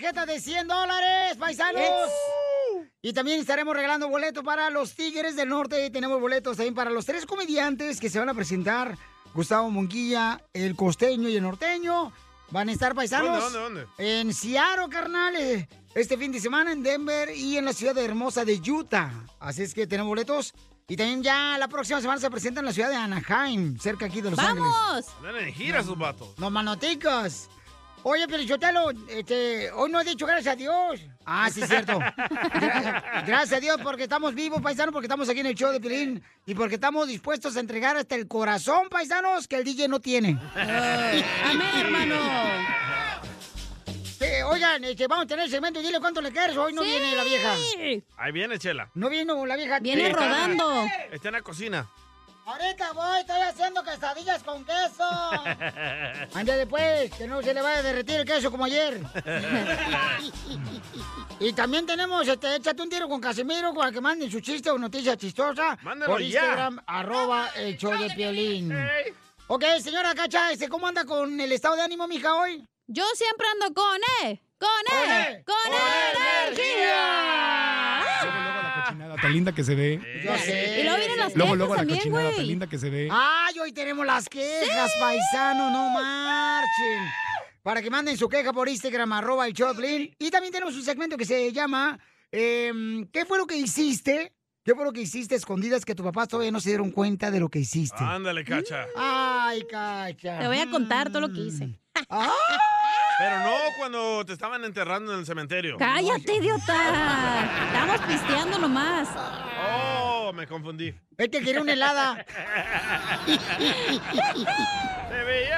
tarjeta de 100 dólares, paisanos. Y también estaremos regalando boletos para los Tigres del Norte. Tenemos boletos también para los tres comediantes que se van a presentar. Gustavo Monquilla, el costeño y el norteño. Van a estar paisanos. ¿Dónde, dónde, dónde? En Seattle, carnal. eh, Este fin de semana en Denver y en la ciudad hermosa de Utah. Así es que tenemos boletos. Y también ya la próxima semana se presenta en la ciudad de Anaheim, cerca aquí de Los Ángeles. Andan en gira sus vatos. No manoticas. Oye, pero este, hoy no he dicho gracias a Dios. Ah, sí, es cierto. Gra- gracias a Dios porque estamos vivos, paisanos, porque estamos aquí en el show de Pilín y porque estamos dispuestos a entregar hasta el corazón, paisanos, que el DJ no tiene. Amén, hermano. Eh, oigan, este, vamos a tener el segmento, dile cuánto le quieres. Hoy no viene la vieja. Ahí viene, Chela. No vino la vieja. Sí, está en- Está en la cocina. Ahorita voy, estoy haciendo quesadillas con queso. Ándale pues, que no se le vaya a derretir el queso como ayer. y también tenemos, este, échate un tiro con Casimiro para que manden su chiste o noticia chistosa. Mándalo por ya. Instagram, arroba el show de Piolín. Ok, señora Cacha, este, ¿cómo anda con el estado de ánimo, mija, hoy? Yo siempre ando con E, con E, con, energía. Tan linda que se ve. Yo sé. Y luego vienen las Luego, quejas luego la también, cochinada tan linda que se ve. Ay, hoy tenemos las quejas, paisano, no marchen. Para que manden su queja por Instagram, arroba el Choplin. Y también tenemos un segmento que se llama em, ¿Qué fue lo que hiciste? ¿Qué fue lo que hiciste a escondidas que tus papás todavía no se dieron cuenta de lo que hiciste? Ándale, cacha. Ay, cacha. Te voy a contar todo lo que hice. Pero no cuando te estaban enterrando en el cementerio. Cállate, idiota. Estamos pisteando nomás. Oh, me confundí. Este quiere una helada.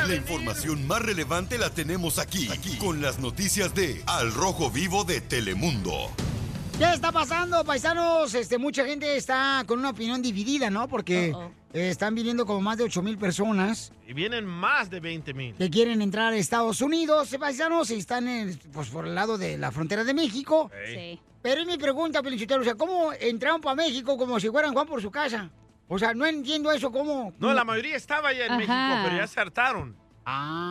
La información más relevante la tenemos aquí, aquí, con las noticias de Al Rojo Vivo de Telemundo. ¿Qué está pasando, paisanos? Este, mucha gente está con una opinión dividida, ¿no? Porque eh, están viniendo como más de 8 mil personas Y vienen más de 20 mil. que quieren entrar a Estados Unidos, eh, paisanos, y están en, pues, por el lado de la frontera de México. Sí. Pero es mi pregunta, Pelichotero, o sea, ¿cómo entraron para México como si fueran Juan por su casa? O sea, no entiendo eso, ¿cómo? No, la mayoría estaba ya en Ajá. México, pero ya se hartaron.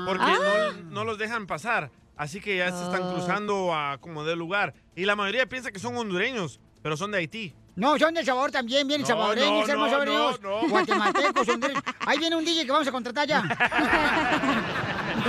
Porque Ah. no, no los dejan pasar. Así que ya se están Ah. cruzando a como de lugar. Y la mayoría piensa que son hondureños, pero son de Haití. No, son de sabor también, vienen No, salvadoreños, no, salvadoreños, no, no. guatemaltecos, hondureños. Ahí viene un DJ que vamos a contratar ya.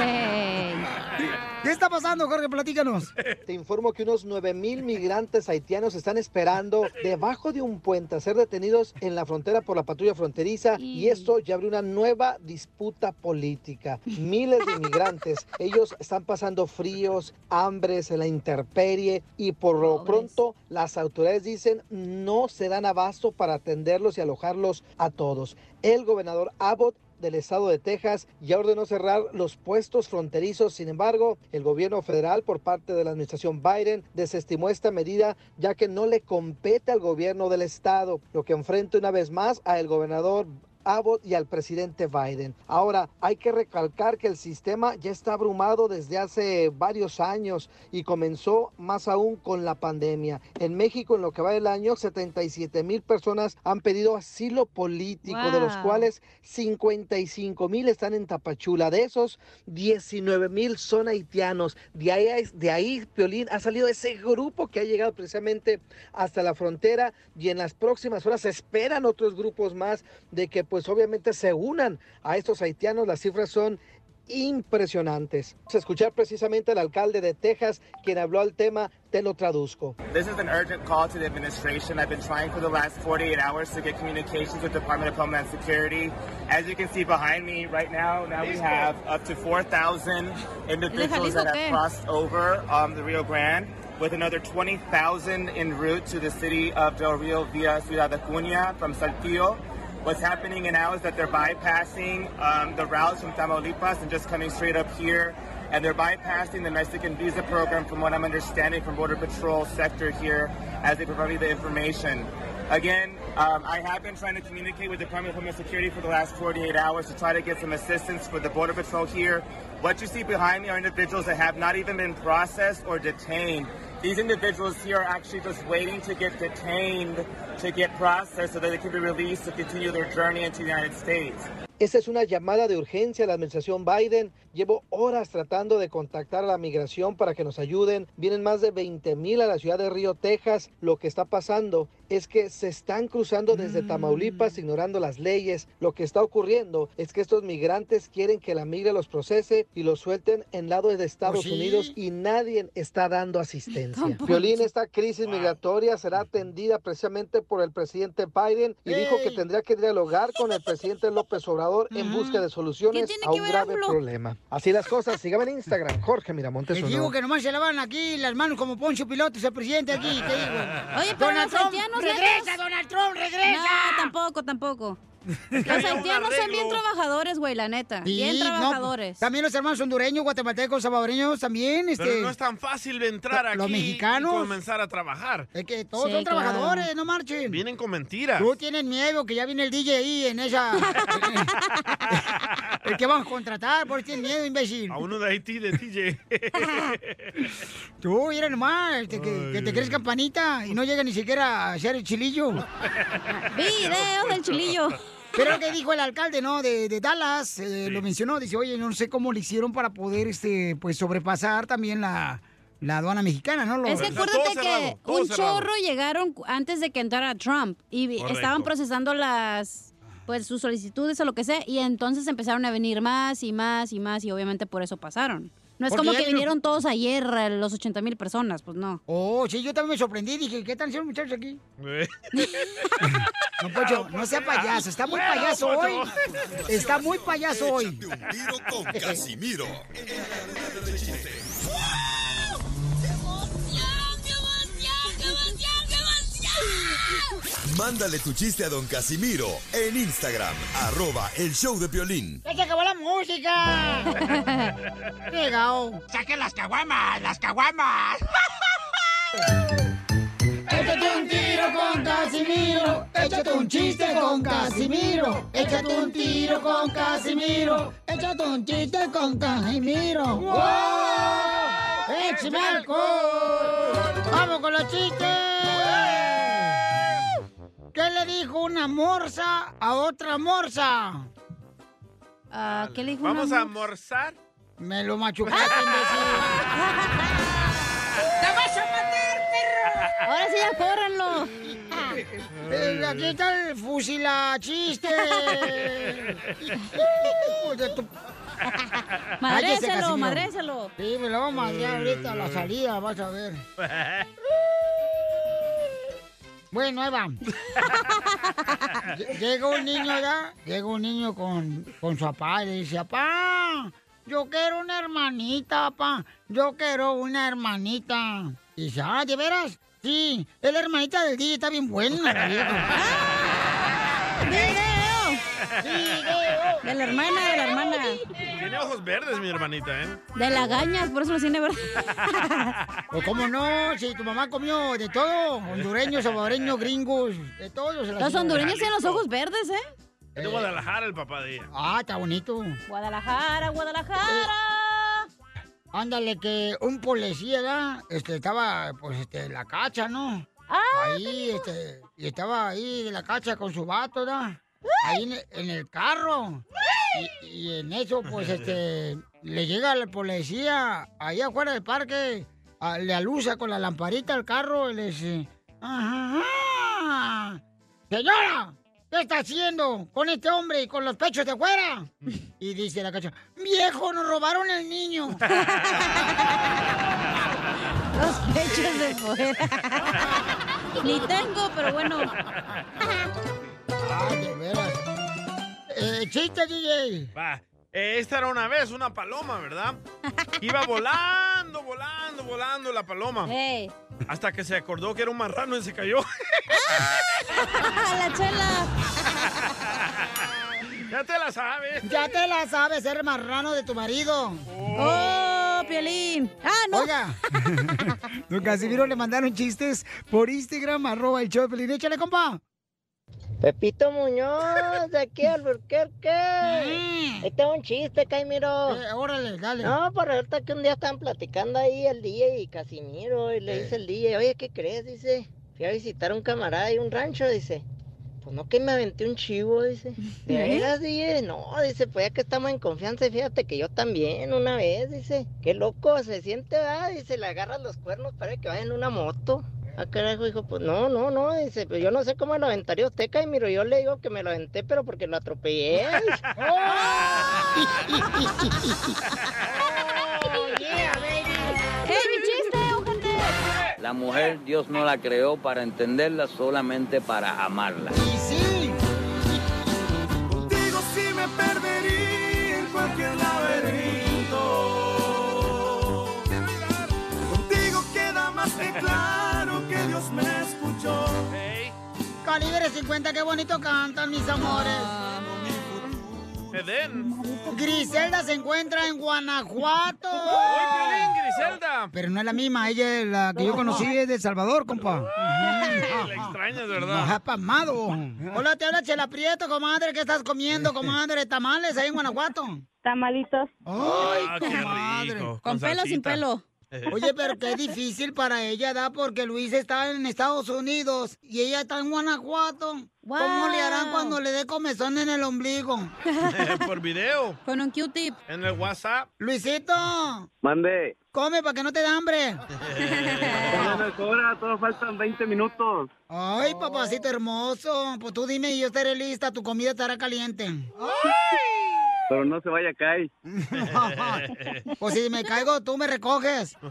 ¿Qué está pasando, Jorge? Platícanos. Te informo que unos 9 mil migrantes haitianos están esperando debajo de un puente a ser detenidos en la frontera por la patrulla fronteriza y esto ya abre una nueva disputa política. Miles de inmigrantes, ellos están pasando fríos, hambres en la intemperie y por lo pronto las autoridades dicen no se dan abasto para atenderlos y alojarlos a todos. El gobernador Abbott del estado de Texas ya ordenó cerrar los puestos fronterizos. Sin embargo, el gobierno federal por parte de la administración Biden desestimó esta medida ya que no le compete al gobierno del estado, lo que enfrenta una vez más a el gobernador Abbott y al presidente Biden. Ahora, hay que recalcar que el sistema ya está abrumado desde hace varios años y comenzó más aún con la pandemia. En México, en lo que va del año, 77 mil personas han pedido asilo político, de los cuales 55 mil están en Tapachula. De esos, 19 mil son haitianos. De ahí, de ahí, Piolín, ha salido ese grupo que ha llegado precisamente hasta la frontera y en las próximas horas se esperan otros grupos más de que pues obviamente se unan a estos haitianos. Las cifras son impresionantes. Vamos a escuchar precisamente al alcalde de Texas, quien habló al tema, te lo traduzco. This is an urgent call to the administration. I've been trying for the last 48 hours to get communications with the Department of Homeland Security. As you can see behind me right now, now we have up to 4,000 individuals that have crossed over um, the Rio Grande, with another 20,000 en route to the city of Del Rio via Ciudad Acuña from Saltillo. What's happening now is that they're bypassing um, the routes from Tamaulipas and just coming straight up here. And they're bypassing the Mexican visa program, from what I'm understanding from Border Patrol sector here, as they provide me the information. Again, um, I have been trying to communicate with the Department of Homeland Security for the last 48 hours to try to get some assistance for the Border Patrol here. What you see behind me are individuals that have not even been processed or detained. These individuals here are actually just waiting to get detained to get processed so that they can be released to continue their journey into the United States. Esta es una llamada de urgencia a la administración Biden. Llevo horas tratando de contactar a la migración para que nos ayuden. Vienen más de 20 mil a la ciudad de Río, Texas. Lo que está pasando es que se están cruzando desde Tamaulipas ignorando las leyes. Lo que está ocurriendo es que estos migrantes quieren que la migra los procese y los suelten en lado de Estados Pues sí. Unidos y nadie está dando asistencia. Violín, esta crisis migratoria será atendida precisamente por el presidente Biden y dijo que tendría que dialogar con el presidente López Obrador en busca de soluciones a un grave AMLO? problema. Así las cosas, sígame en Instagram, Jorge Miramontes uno. digo que nomás se lavan aquí las manos como Poncho Pilotos, el presidente aquí, te digo. Oye, pero Donald los Trump, regresa, netos. Donald Trump, regresa. No, tampoco, tampoco. Los haitianos son bien trabajadores, güey, la neta. Sí, bien no, trabajadores. también los hermanos hondureños, guatemaltecos, salvadoreños también, este. Pero no es tan fácil entrar Los aquí mexicanos. y comenzar a trabajar. Es que todos Sí, son claro. trabajadores, no marchen. Vienen con mentiras. Tú tienes miedo que ya viene el DJ ahí en esa. el que van a contratar, por tienes miedo, imbécil. A uno de Haití, de DJ. Tú, mira nomás, este, que, que te crees campanita y no llega ni siquiera a hacer el chilillo. Videos del chilillo. Pero lo que dijo el alcalde, ¿no? De, de Dallas, eh, lo mencionó, dice, oye, no sé cómo le hicieron para poder, este, pues, sobrepasar también la, la aduana mexicana, ¿no? Lo- Es que acuérdate cerrado, que un cerrado. chorro llegaron antes de que entrara Trump y Correcto. estaban procesando las pues sus solicitudes o lo que sea y entonces empezaron a venir más y más y más y obviamente por eso pasaron. No es Porque como que vinieron todos ayer eh, los 80 mil personas, pues no. Oh, sí, yo también me sorprendí, dije, ¿qué están haciendo muchachos aquí? No, Pocho, no sea payaso, está muy payaso hoy. Está muy payaso hoy. Un tiro con Casimiro. Mándale tu chiste a don Casimiro en Instagram, arroba el show de violín. ¡Ya se acabó la música! Llegao. ¡Saquen las caguamas! ¡Las caguamas! Échate un tiro con Casimiro. Échate un chiste con Casimiro. Échate un tiro con Casimiro. Échate un chiste con Casimiro. ¡Wow! ¡Échame alcohol! ¡Vamos con los chistes! ¿Qué le dijo una morsa a otra morsa? Ah, ¿Qué le dijo Vamos una a mu- almorzar. Me lo machucaste, imbécil. ¡Te vas a matar, perro! Ahora sí ya córranlo. Eh, aquí está el fusilachiste. Madréselo, madréselo. Sí, me lo vamos a mandar ahorita a la salida, vas a ver. Bueno, ahí va. Lle- Llega un niño ya, llega un niño con, con su papá y le dice, papá, yo quiero una hermanita, papá, yo quiero una hermanita. Y dice, ah, ¿de veras? Sí, es la hermanita del DJ, está bien buena. ¡Video! ¡Video! De la hermana, de la hermana. Tiene ojos verdes, mi hermanita, ¿eh? De la gañas, por eso lo tiene verde. Pues cómo no, si tu mamá comió de todo, hondureños, salvadoreños, gringos, de todo. se la Los hondureños tienen los ojos verdes, ¿eh? Es de Guadalajara el papá de ella. Ah, está bonito. Guadalajara, Guadalajara. Ándale, que un policía, ¿verdad? Este, estaba, pues, este, en la cacha, ¿no? ahí, este, y estaba ahí en la cacha con su vato, ¿verdad? Ahí en, en el carro. Y, y en eso, pues, este, le llega la policía ahí afuera del parque, a- le alusa con la lamparita al carro y le dice, "Ajá, señora, ¿qué está haciendo con este hombre y con los pechos de fuera? Y dice la cacha, viejo, nos robaron el niño. Los pechos de fuera. Ni tengo, pero bueno. Ay, de veras. Eh, chiste, DJ. Va. eh, Esta era una vez una paloma, ¿verdad? Iba volando, volando, volando la paloma. Hey. Hasta que se acordó que era un marrano y se cayó. la chela. ya te la sabes. Ya te la sabes, ser marrano de tu marido. Oh, Piolín. Ah, no. Oiga. Don Casimiro le mandaron chistes por Instagram, arroba el show de Pelín. Échale, compa. Pepito Muñoz, de aquí al Burquerque. Ahí tengo un chiste, Caimiro. Eh, órale, dale. No, pues resulta que un día estaban platicando ahí el DJ y Casimiro, y le dice el DJ, oye, ¿qué crees? Dice, fui a visitar a un camarada y un rancho, dice. pues no que me aventé un chivo, dice. ¿De ¿Eh? veras, DJ? No, dice, pues ya que estamos en confianza, fíjate que yo también una vez, dice. Qué loco se siente, ¿verdad? Dice, le agarras los cuernos para que vaya en una moto. Ah, carajo, dijo, pues no, no, no, dice, pues yo no sé cómo lo aventaría usted, Caimiro. Yo le digo que me lo aventé, pero porque lo atropellé. dice. ¡Ey, mi chiste, ojete! La mujer Dios no la creó para entenderla, solamente para amarla. Calibre 50, qué bonito cantan, mis amores. Edén. Griselda se encuentra en Guanajuato. ¡Oye, Piolín, Griselda! Pero no es la misma, ella es la que yo conocí es de El Salvador, compa. La extrañas, ¿verdad? Nos ha pasmado. Hola, te habla Chela Prieto, comadre. ¿Qué estás comiendo, comadre? ¿Tamales ahí en Guanajuato? Tamalitos. Ay, Ah, comadre. rico. ¿Con pelo o sin pelo? Oye, pero qué difícil para ella, ¿da? Porque Luis está en Estados Unidos y ella está en Guanajuato. ¿Cómo le harán cuando le dé comezón en el ombligo? Por video. Con un Q-tip. En el WhatsApp. Luisito, Mande. come para que no te dé hambre. hora, todo faltan 20 minutos. Ay, papacito hermoso. Pues tú dime y yo estaré lista. Tu comida estará caliente. Pero no se vaya a caer. Pues si me caigo, tú me recoges. No,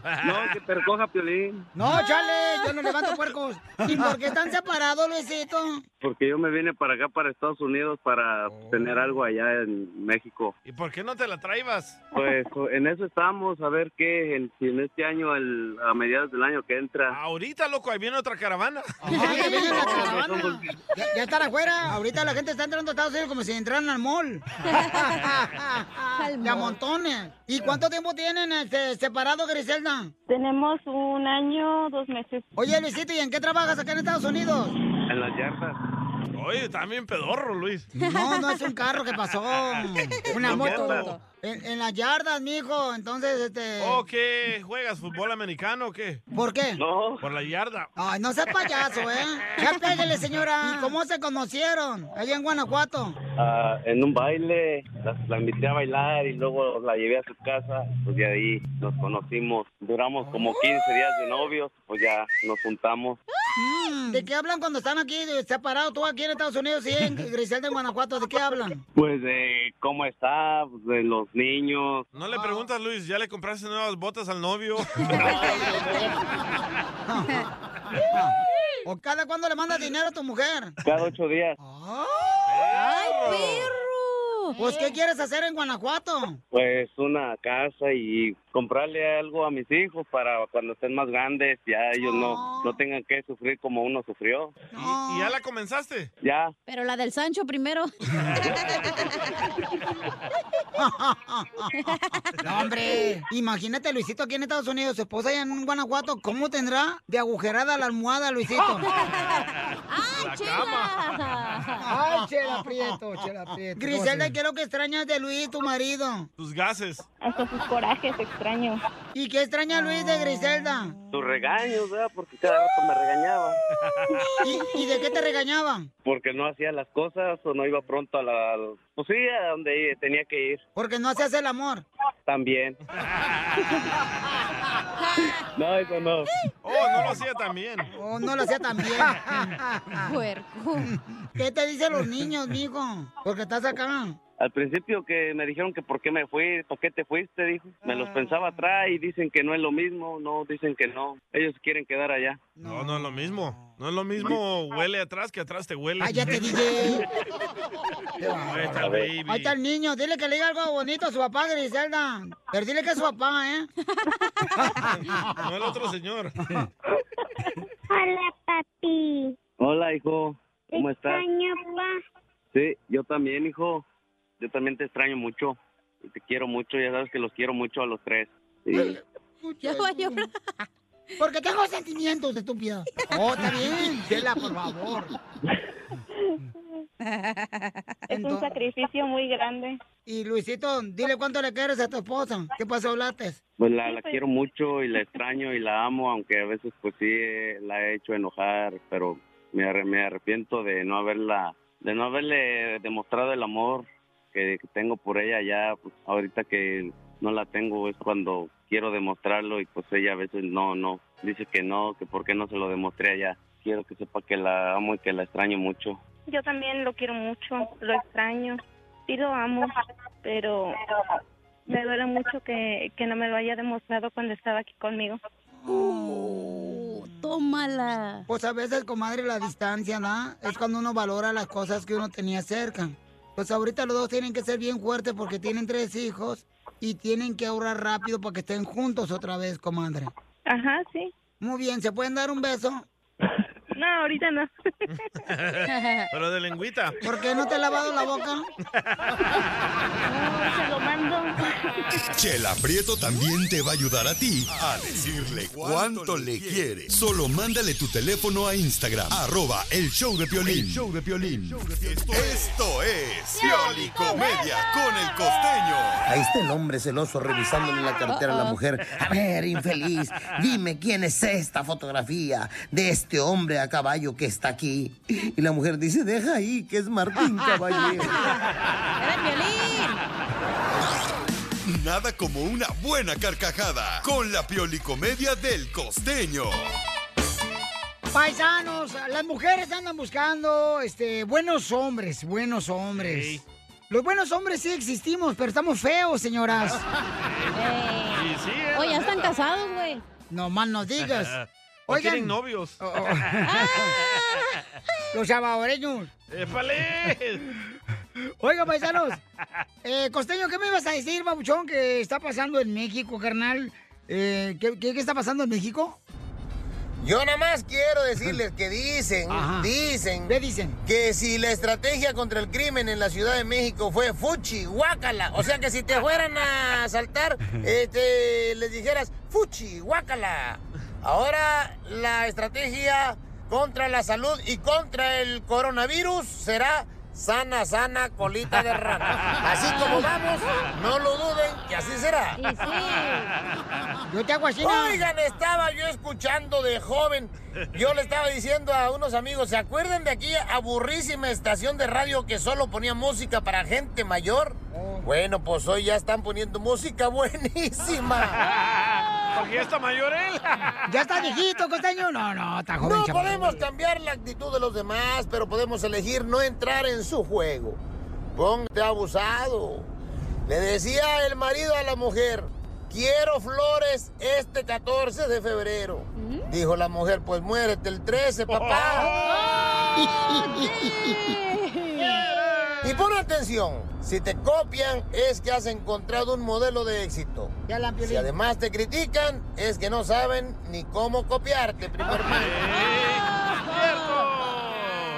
que te recoja Piolín. No, chale, yo no levanto puercos. ¿Y por qué están separados, Luisito? Porque yo me vine para acá, para Estados Unidos, para tener algo allá en México. ¿Y por qué no te la traibas? Pues en eso estamos, a ver qué, en, si en este año, el- a mediados del año que entra. Ahorita, loco, ahí viene otra caravana. Ajá, que viene la caravana. Ya, ya están afuera. Ahorita la gente está entrando a Estados Unidos como si entraran al mall. De a montones. ¿Y cuánto tiempo tienen este, separados, Griselda? Tenemos un año, dos meses. Oye, Luisito, ¿y en qué trabajas acá en Estados Unidos? En las yardas. Oye, también pedorro, Luis. No, no es un carro que pasó. Una ¿En moto. En, en las yardas, mijo. Entonces, este. ¿O qué? ¿Juegas fútbol americano o qué? ¿Por qué? No, Por la yarda. Ay, no seas payaso, ¿eh? Ya pégale, señora. ¿Y cómo se conocieron? Allá en Guanajuato. ah, en un baile, la, la invité a bailar y luego la llevé a su casa. Pues de ahí nos conocimos. Duramos como 15 días de novios, pues ya nos juntamos. Mm, ¿De qué hablan cuando están aquí eh, separados? Tú aquí en Estados Unidos y en Griselda, en Guanajuato. ¿De qué hablan? Pues de cómo está, pues, de los niños. No le preguntas, Luis, ¿ya le compraste nuevas botas al novio? ¿O cada cuándo le mandas dinero a tu mujer? Cada ocho días. ¡Ay, perro! Pues, ¿qué quieres hacer en Guanajuato? Pues una casa y comprarle algo a mis hijos para cuando estén más grandes, ya ellos no, no tengan que sufrir como uno sufrió. ¿Y, y ya la comenzaste? Ya. Pero la del Sancho primero. No, hombre, imagínate Luisito aquí en Estados Unidos, su esposa allá en Guanajuato, ¿cómo tendrá de agujerada la almohada, Luisito? ¡Ay, chela! ¡Ay, chela Prieto, chela Prieto! Griselda, ¿qué es lo que extrañas de Luis, tu marido? Tus gases. Hasta sus corajes extraño. ¿Y qué extraña Luis de Griselda? Tus regaños, ¿verdad? Porque cada rato me regañaba. ¿Y, y de qué te regañaba? Porque no hacía las cosas o no iba pronto a la... Pues sí, a donde tenía que ir. Porque no hacías el amor. También. No, eso no. Oh, no lo hacía también. Oh, no lo hacía tan bien. Puerco. ¿Qué te dicen los niños, mijo? Porque estás acá. Al principio que me dijeron que por qué me fui, por qué te fuiste, dijo. Me los pensaba atrás y dicen que no es lo mismo, no, dicen que no. Ellos quieren quedar allá. No, no es lo mismo. No es lo mismo huele atrás que atrás te huele. Cállate, DJ. Ahí está el baby. Ahí está el niño. Dile que le diga algo bonito a su papá, Griselda. Pero dile que es su papá, ¿eh? No el otro señor. Hola, papi. Hola, hijo. ¿Cómo estás? Extraño, pa. Sí, yo también, hijo. Yo también te extraño mucho. Y te quiero mucho, ya sabes que los quiero mucho a los tres. Sí. Ya a llorar. Porque tengo sentimientos, estúpida. Oh, está bien. Chela, por favor. Es un sacrificio muy grande. Y Luisito, dile cuánto le quieres a tu esposa. ¿Qué pasó, Lates? Pues la, la quiero mucho y la extraño y la amo, aunque a veces pues sí la he hecho enojar, pero me arrepiento de no haberla, de no haberle demostrado el amor que, tengo por ella ya, pues ahorita que no la tengo es cuando quiero demostrarlo y pues ella a veces no, no, dice que no, que por qué no se lo demostré allá. Quiero que sepa que la amo y que la extraño mucho. Yo también lo quiero mucho, lo extraño, sí lo amo, pero me duele mucho que, que no me lo haya demostrado cuando estaba aquí conmigo. tómala. Pues a veces, comadre, la distancia, ¿no? Es cuando uno valora las cosas que uno tenía cerca. Pues ahorita los dos tienen que ser bien fuertes porque tienen tres hijos y tienen que ahorrar rápido para que estén juntos otra vez, comadre. Ajá, sí. Muy bien, ¿se pueden dar un beso? No, ahorita no. Pero de lengüita. ¿Por qué no te he lavado la boca? se lo mando. Chela Prieto también te va a ayudar a ti a decirle cuánto le quiere. Solo mándale tu teléfono a Instagram, arroba el show de Piolín. El show de Piolín. Esto es Piolicomedia con el costeño. Ahí está el hombre celoso revisándole la cartera a la mujer. A ver, infeliz, dime quién es esta fotografía de este hombre a caballo que está aquí. Y la mujer dice, deja ahí, que es Martín Caballero. Nada como una buena carcajada con la Piolicomedia del costeño. Paisanos, las mujeres andan buscando este, buenos hombres, buenos hombres. Los buenos hombres sí existimos, pero estamos feos, señoras. Y sí, ¿eh? Oye, ya están casados, güey. No más no digas. Oigan. tienen novios. Oh, oh. Los salvadoreños. ¡Épale! Oiga, paisanos. Eh, Costeño, ¿qué me ibas a decir, babuchón, que está pasando en México, carnal? Eh, ¿qué, qué, qué está pasando en México? Yo nada más quiero decirles que dicen, Ajá. dicen, ¿Qué dicen? que si la estrategia contra el crimen en la Ciudad de México fue fuchi, guácala, o sea que si te fueran a asaltar, este, les dijeras fuchi, guácala. Ahora la estrategia contra la salud y contra el coronavirus será sana, sana, colita de rana. Así como vamos, no lo duden, que así será. Yo te hago así. Oigan, estaba yo escuchando de joven. Yo le estaba diciendo a unos amigos, ¿se acuerdan de aquella aburrísima estación de radio que solo ponía música para gente mayor? Oh. Bueno, pues hoy ya están poniendo música buenísima. Ya está mayor él. ¿Ya está viejito, Costeño? No, no, está joven, No podemos cambiar la actitud de los demás, pero podemos elegir no entrar en su juego. Póngate abusado. Le decía el marido a la mujer, quiero flores este 14 de febrero. Dijo la mujer, pues muérete el 13, papá. y pon atención, si te copian es que has encontrado un modelo de éxito. Ya la Si además te critican, es que no saben ni cómo copiarte, primer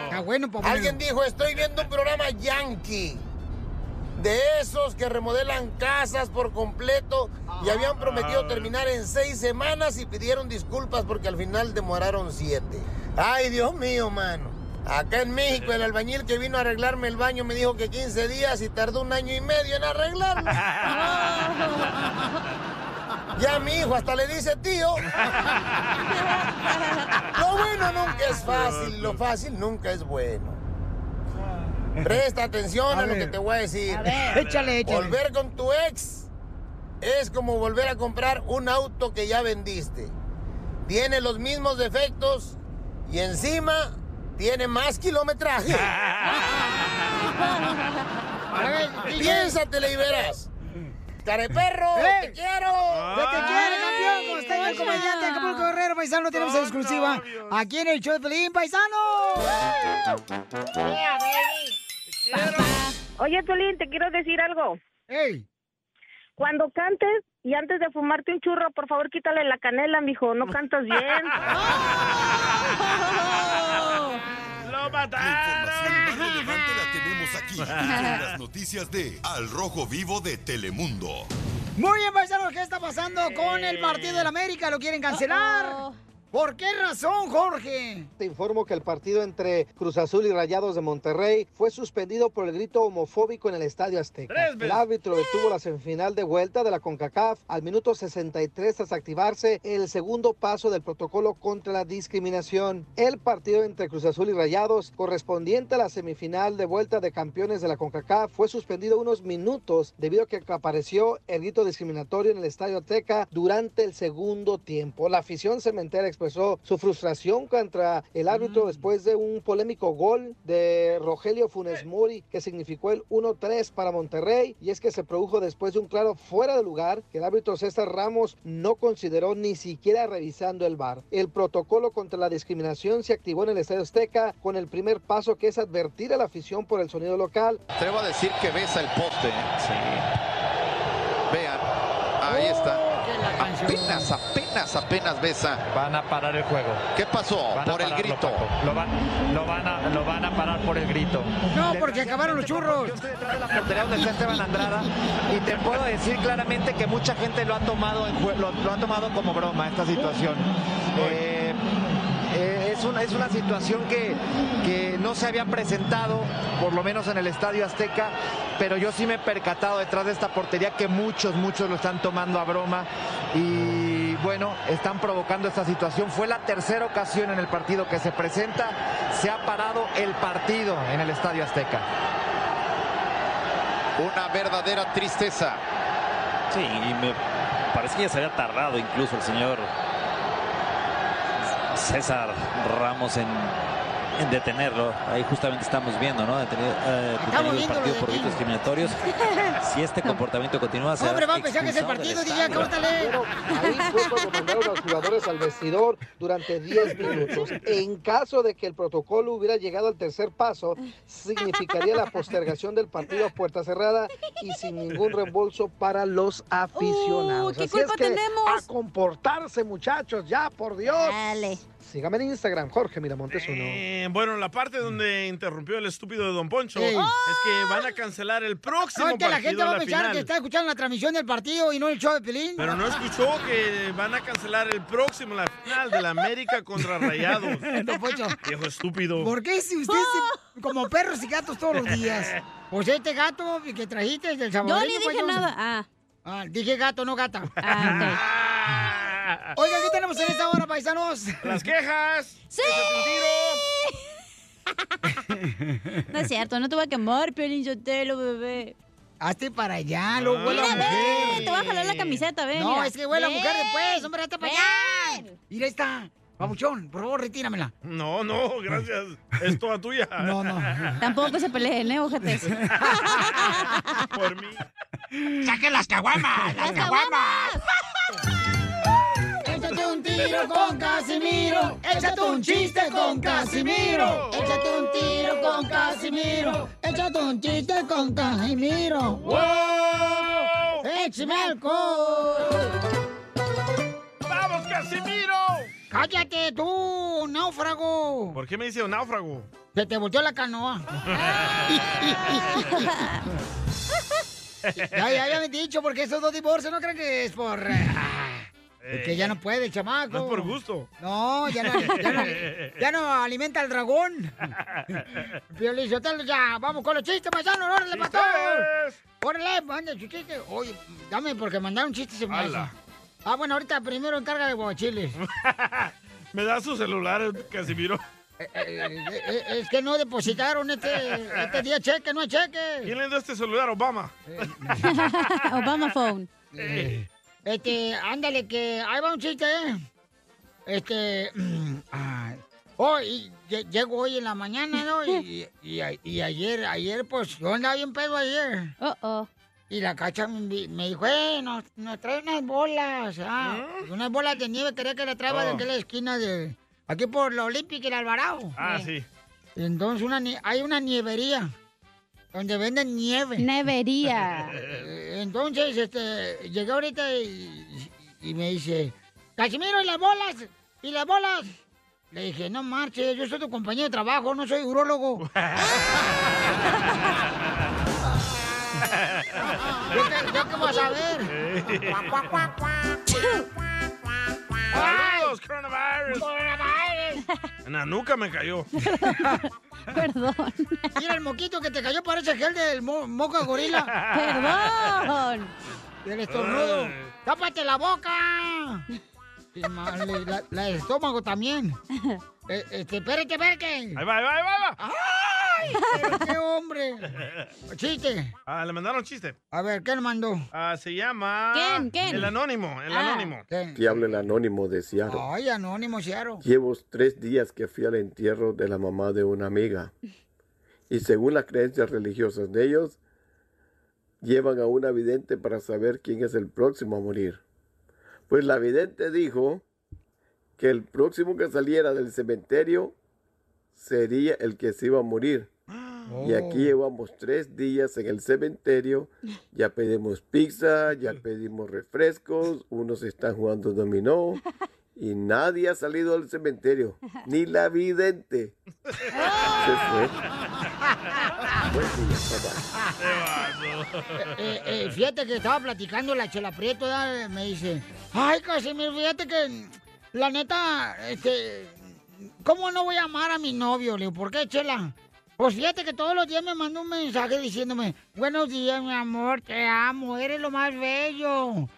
Está bueno, Alguien dijo, estoy viendo un programa yankee. De esos que remodelan casas por completo y habían prometido terminar en seis semanas y pidieron disculpas porque al final demoraron siete. Ay, Dios mío, mano. Acá en México el albañil que vino a arreglarme el baño me dijo que 15 días y tardó un año y medio en arreglarlo. Ya mi hijo hasta le dice tío. Lo bueno nunca es fácil, lo fácil nunca es bueno. Presta atención a, A lo que te voy a decir. A ver. Échale, échale. Volver con tu ex es como volver a comprar un auto que ya vendiste. Tiene los mismos defectos y encima tiene más kilometraje. Piénsatela y verás. Careperro, ¡Eh! te quiero. ¡Yo te quiero, campeón! Costeño, el comediante Acapulco Guerrero, paisano, tenemos en exclusiva aquí en el show de Pelín, paisano. Oye, Tulín, te quiero decir algo. ¡Ey! Cuando cantes y antes de fumarte un churro, por favor, quítale la canela, mijo. No cantas bien. ¡Lo La información más relevante la tenemos aquí con las noticias de Al Rojo Vivo de Telemundo. Muy bien, paisanos, ¿qué está pasando con el partido del América? ¿Lo quieren cancelar? ¿Por qué razón, Jorge? Te informo que el partido entre Cruz Azul y Rayados de Monterrey fue suspendido por el grito homofóbico en el Estadio Azteca. El árbitro detuvo la semifinal de vuelta de la CONCACAF al minuto 63 tras activarse el segundo paso del protocolo contra la discriminación. El partido entre Cruz Azul y Rayados, correspondiente a la semifinal de vuelta de campeones de la CONCACAF, fue suspendido unos minutos debido a que apareció el grito discriminatorio en el Estadio Azteca durante el segundo tiempo. La afición cementera expresó su frustración contra el árbitro después de un polémico gol de Rogelio Funes Mori que significó el 1-3 para Monterrey y es que se produjo después de un claro fuera de lugar que el árbitro César Ramos no consideró ni siquiera revisando el VAR. El protocolo contra la discriminación se activó en el Estadio Azteca con el primer paso que es advertir a la afición por el sonido local. Atrevo a decir que besa el poste. ¿eh? Vean, ahí está. Apenas, apenas, apenas besa. Van a parar el juego. ¿Qué pasó? Van Por el grito. Lo van, lo, van a, lo van a parar por el grito. No, porque acabaron los churros. la portería donde está Esteban Andrada y te puedo decir claramente que mucha gente lo ha tomado en lo, lo ha tomado como broma esta situación. Eh, es, una, es una situación que, que no se había presentado, por lo menos en el Estadio Azteca, pero yo sí me he percatado detrás de esta portería que muchos, muchos lo están tomando a broma y bueno, están provocando esta situación. Fue la tercera ocasión en el partido que se presenta, se ha parado el partido en el Estadio Azteca. Una verdadera tristeza. Sí, y me parece que ya se había tardado incluso el señor César Ramos en, en detenerlo. Ahí justamente estamos viendo, ¿no? Detenido, eh, detenido el partido por de delitos discriminatorios. Si este comportamiento continúa, será Hombre, va a pensar que es el partido, DJ, córtale. Pero ahí fue cuando mandaron a los jugadores al vestidor durante 10 minutos. En caso de que el protocolo hubiera llegado al tercer paso, significaría la postergación del partido a puerta cerrada y sin ningún reembolso para los aficionados. Uh, ¿qué Así culpa es que tenemos? a comportarse, muchachos, ya, por Dios. Dale. Sígame en Instagram, Jorge Miramontes uno. Eh, bueno, la parte donde interrumpió el estúpido de Don Poncho es que van a cancelar el próximo No, es que la gente va a pensar final. que está escuchando la transmisión del partido y no el show de Pelín. Pero no escuchó que van a cancelar el próximo, la final de la América contra Rayados. Don Poncho. Viejo estúpido. ¿Por qué si usted se- como perros y gatos todos los días? Pues este gato que trajiste del Yo salvadoreño. ni dije paisano. nada. Ah, Ah, dije gato, no gata. ah, Oiga, ¿qué tenemos en esta hora, paisanos? Las quejas. ¡Sí! No es cierto, no te voy a quemar, Piolín Sotelo, bebé. Hazte para allá, lo huele la mujer. ven, te voy a jalar la camiseta, ven. No, mira. es que huele la mujer después, hombre, hazte para allá. Mira, está. Pabuchón, por favor, retíramela. No, no, gracias. Es toda tuya. No, no. Tampoco se peleen, ¿eh, ojetes? Por mí. ¡Saquen las caguamas! ¡Las caguamas! Un tiro con Casimiro. Échate un chiste con Casimiro. Échate un tiro con Casimiro. Échate un chiste con Casimiro. ¡Wow! ¡Échame! ¡Vamos, Casimiro! ¡Cállate tú, náufrago! ¿Por qué me dice un náufrago? Se te volteó la canoa. ya, ya, ya me he dicho, porque esos dos divorcios no creen que es por... ah, que ya no puede, el chamaco. No es por gusto. No, ya no, ya no, ya no alimenta al dragón. Piolín Sotelo, ya, vamos con los chistes, paisanos, órale, para todos. Órale, manda su chiste. Oye, dame, porque mandaron chistes se me hace. Ah, bueno, ahorita primero encarga de guachiles. Me da su celular, Casimiro. Eh, eh, es que no depositaron este, este día cheque, no hay cheque. ¿Quién le dio este celular? Obama. Obama Phone. Eh, Este, ándale, que ahí va un chiste, ¿eh? Este, oh, y lle- llego hoy en la mañana, ¿no? Y, y, ayer, ayer, pues, yo andaba bien pedo ayer. Oh, oh. Y la cacha me, dijo, eh, nos, nos trae unas bolas, ah, unas bolas de nieve, quería que la traiga de Oh. aquella esquina de, aquí por la Olímpica y el Alvarado. Ah, sí. Entonces una, hay una nievería donde venden nieve. Nevería. Entonces, este, llegué ahorita y, y me dice, Casimiro, ¿y las bolas? ¿Y las bolas? Le dije, no marches, yo soy tu compañero de trabajo, no soy urólogo. ¿Yo qué, yo qué voy a saber? Coronavirus, coronavirus. En la nuca me cayó. Perdón. Mira el moquito que te cayó, parece gel del mo- moco de gorila. Perdón. Del estornudo. Ay. ¡Tápate la boca! La, la del estómago también. Eh, este, espérate, espérate. Ahí va, ahí va, ahí va. ¡Ay! pero ¡Qué hombre! Chiste. Ah, le mandaron chiste. A ver, ¿qué le mandó? Ah, se llama... ¿Quién? ¿Quién? El anónimo, el Ah. anónimo. Te habla el anónimo de Seattle. Ay, anónimo, Ciaro. Llevo tres días que fui al entierro de la mamá de una amiga. Y según las creencias religiosas de ellos, llevan a una vidente para saber quién es el próximo a morir. Pues la vidente dijo que el próximo que saliera del cementerio sería el que se iba a morir. Y aquí llevamos tres días en el cementerio. Ya pedimos pizza, ya pedimos refrescos, unos están jugando dominó y nadie ha salido del cementerio, ni la vidente. Se fue. Buen día, bye-bye. Eh, eh, fíjate que estaba platicando la Chela me dice, ay, Casimiro, fíjate que la neta, este, ¿cómo no voy a amar a mi novio? Le digo, ¿por qué, Chela? Pues fíjate que todos los días me manda un mensaje diciéndome, buenos días, mi amor, te amo, eres lo más bello.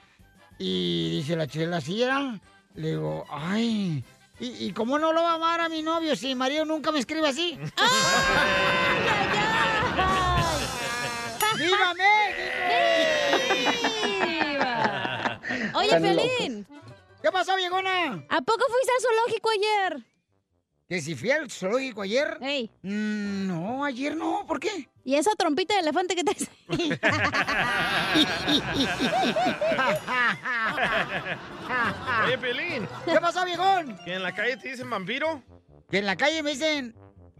Y dice la Chela, ¿sí era? Le digo, ay, ¿y, y cómo no lo va a amar a mi novio si Mario nunca me escribe así? ¡Viva México! Oye, Pelín. ¿Qué pasó, viejona? ¿A poco fuiste al zoológico ayer? ¿Que si fui al zoológico ayer? Ey. Mm, no, ayer no, ¿por qué? ¿Y esa trompita de elefante que te Oye, Pelín. ¿Qué pasó, viejón? ¿Que en la calle te dicen vampiro? Que en la calle me dicen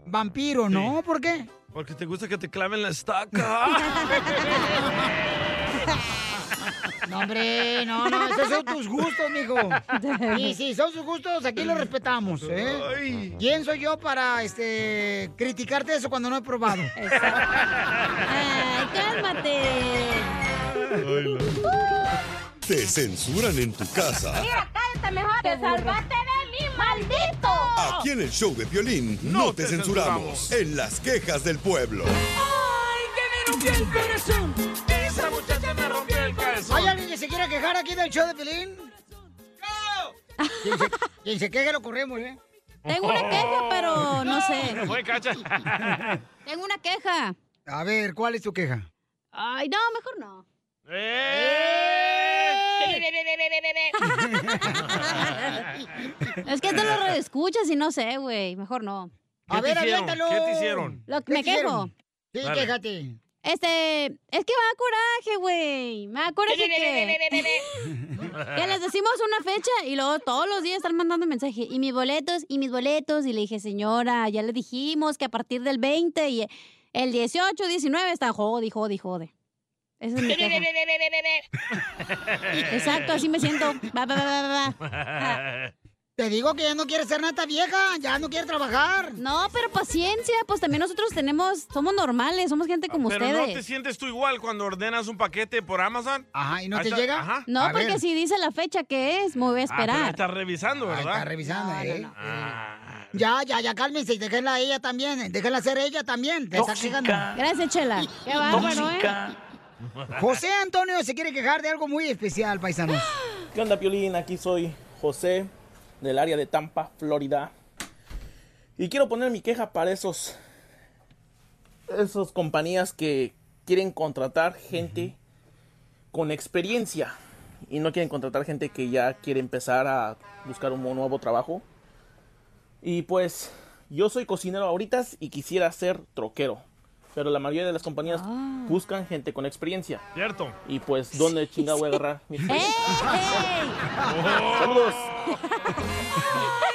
vampiro, ¿no? ¿Por qué? Porque te gusta que te claven la estaca. No, hombre, no, no, esos son tus gustos, mijo. Y si son sus gustos, aquí los respetamos, ¿eh? ¿Quién soy yo para, este, criticarte eso cuando no he probado? Ay, cálmate. Te censuran en tu casa. cállate mejor. Te salvaste de mí, maldito. Aquí en el show de violín no, te, censuramos. En las quejas del pueblo. Ay, que me rompió el corazón. Esa muchacha ¿Hay alguien que se quiera quejar aquí del show de Pelín? Quien se, quien se queje lo corremos, ¿eh? Tengo una queja, pero no sé. Fue, cacha. Tengo una queja. A ver, ¿cuál es tu queja? Ay, no, mejor no. Es que te lo escuchas y no sé, güey. Mejor no. A ver, aviéntalo. ¿Qué te hicieron? Lo que ¿Qué me te hicieron? quejo. Sí, Dale. quéjate. Este, es que me da coraje, güey. Me da coraje que, que les decimos una fecha y luego todos los días están mandando mensaje. Y mis boletos, y mis boletos. Y le dije, señora, ya le dijimos que a partir del 20 y el 18, 19 está jode, jode, jode. Esa es mi queja. Exacto, así me siento. Va, va, va, va, va. Te digo que ya no quieres ser nata vieja, ya no quieres trabajar. No, pero paciencia, pues también nosotros tenemos, somos normales, somos gente como Pero ustedes. no te sientes tú igual cuando ordenas un paquete por Amazon. Ajá, ¿y no te está- llega? Ajá. No, A porque ver. si dice la fecha que es, me voy a Ah, pero esperar. estás revisando, ¿verdad? está revisando, No, ¿eh? no. Ah. Ya, ya, ya, cálmense y déjenla a ella también. Déjenla ser ella también. Te está quejando. Gracias, Chela. Qué bárbaro, ¿eh? José Antonio se quiere quejar de algo muy especial, paisanos. ¿Qué onda, Piolín? Aquí soy José, del área de Tampa, Florida. Y quiero poner mi queja para esos... Esos compañías que quieren contratar gente con experiencia y no quieren contratar gente que ya quiere empezar a buscar un nuevo trabajo. Y pues yo soy cocinero ahorita y quisiera ser troquero. Pero la mayoría de las compañías buscan gente con experiencia. Cierto. Y pues, ¿dónde chingada voy a agarrar mi ¡Ey! Saludos.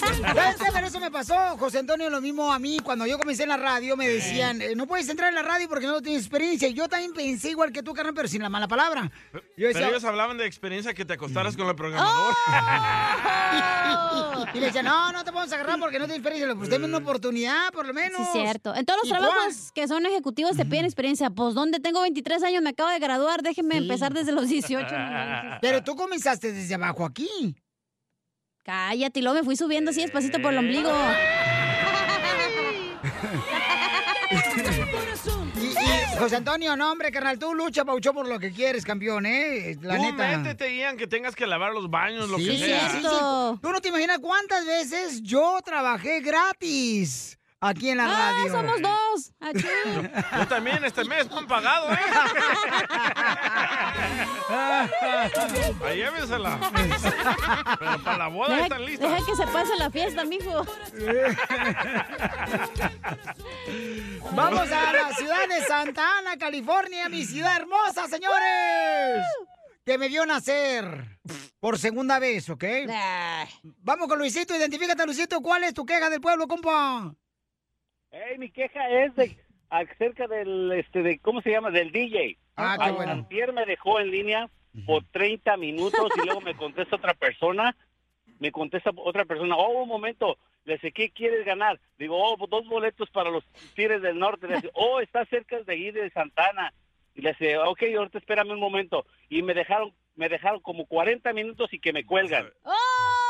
¿Sabes qué? Pero eso me pasó, José Antonio, lo mismo a mí. Cuando yo comencé en la radio, me decían, eh, no puedes entrar en la radio porque no tienes experiencia. Y yo también pensé igual que tú, carnal, pero sin la mala palabra. Yo Pero ellos hablaban de experiencia que te acostaras con el programador. y le decía, no, no te podemos agarrar porque no tienes experiencia. Le pues una oportunidad, por lo menos. Sí, cierto. En todos los Igual. trabajos que son ejecutivos te piden experiencia. Pues, donde tengo 23 años, me acabo de graduar, déjenme empezar desde los 18. no manches. Pero tú comenzaste desde abajo aquí. Cállate, y luego me fui subiendo así despacito por el ombligo. Y, y, José Antonio, no, hombre, carnal, tú lucha, Paucho, por lo que quieres, campeón, ¿eh? La Tú neta. métete, Ian, que tengas que lavar los baños, lo Sí, que sí, sea. sí, sí. Tú no te imaginas cuántas veces yo trabajé gratis aquí en la Ah, radio. somos dos. Achú. Yo también este mes no han pagado, ¿eh? Ahí llévensela. Pero para la boda Deja, están listas. deja que se pase la fiesta, mijo. Vamos a la ciudad de Santa Ana, California, mi ciudad hermosa, señores. Que me vio nacer por segunda vez, ¿ok? Vamos con Luisito, identifícate, Luisito. ¿Cuál es tu queja del pueblo, compa? Ey, mi queja es de acerca del este de cómo se llama del DJ. Ah, qué bueno. Antier me dejó en línea por 30 minutos y luego me contesta otra persona. Me contesta otra persona, oh, un momento, le dice, ¿qué quieres ganar? Digo, oh, dos boletos para los Tigres del Norte. Le dice, oh, está cerca de ir de Santana. Y le dice, ok, ahorita espérame un momento. Y me dejaron, me dejaron como 40 minutos y que me cuelgan.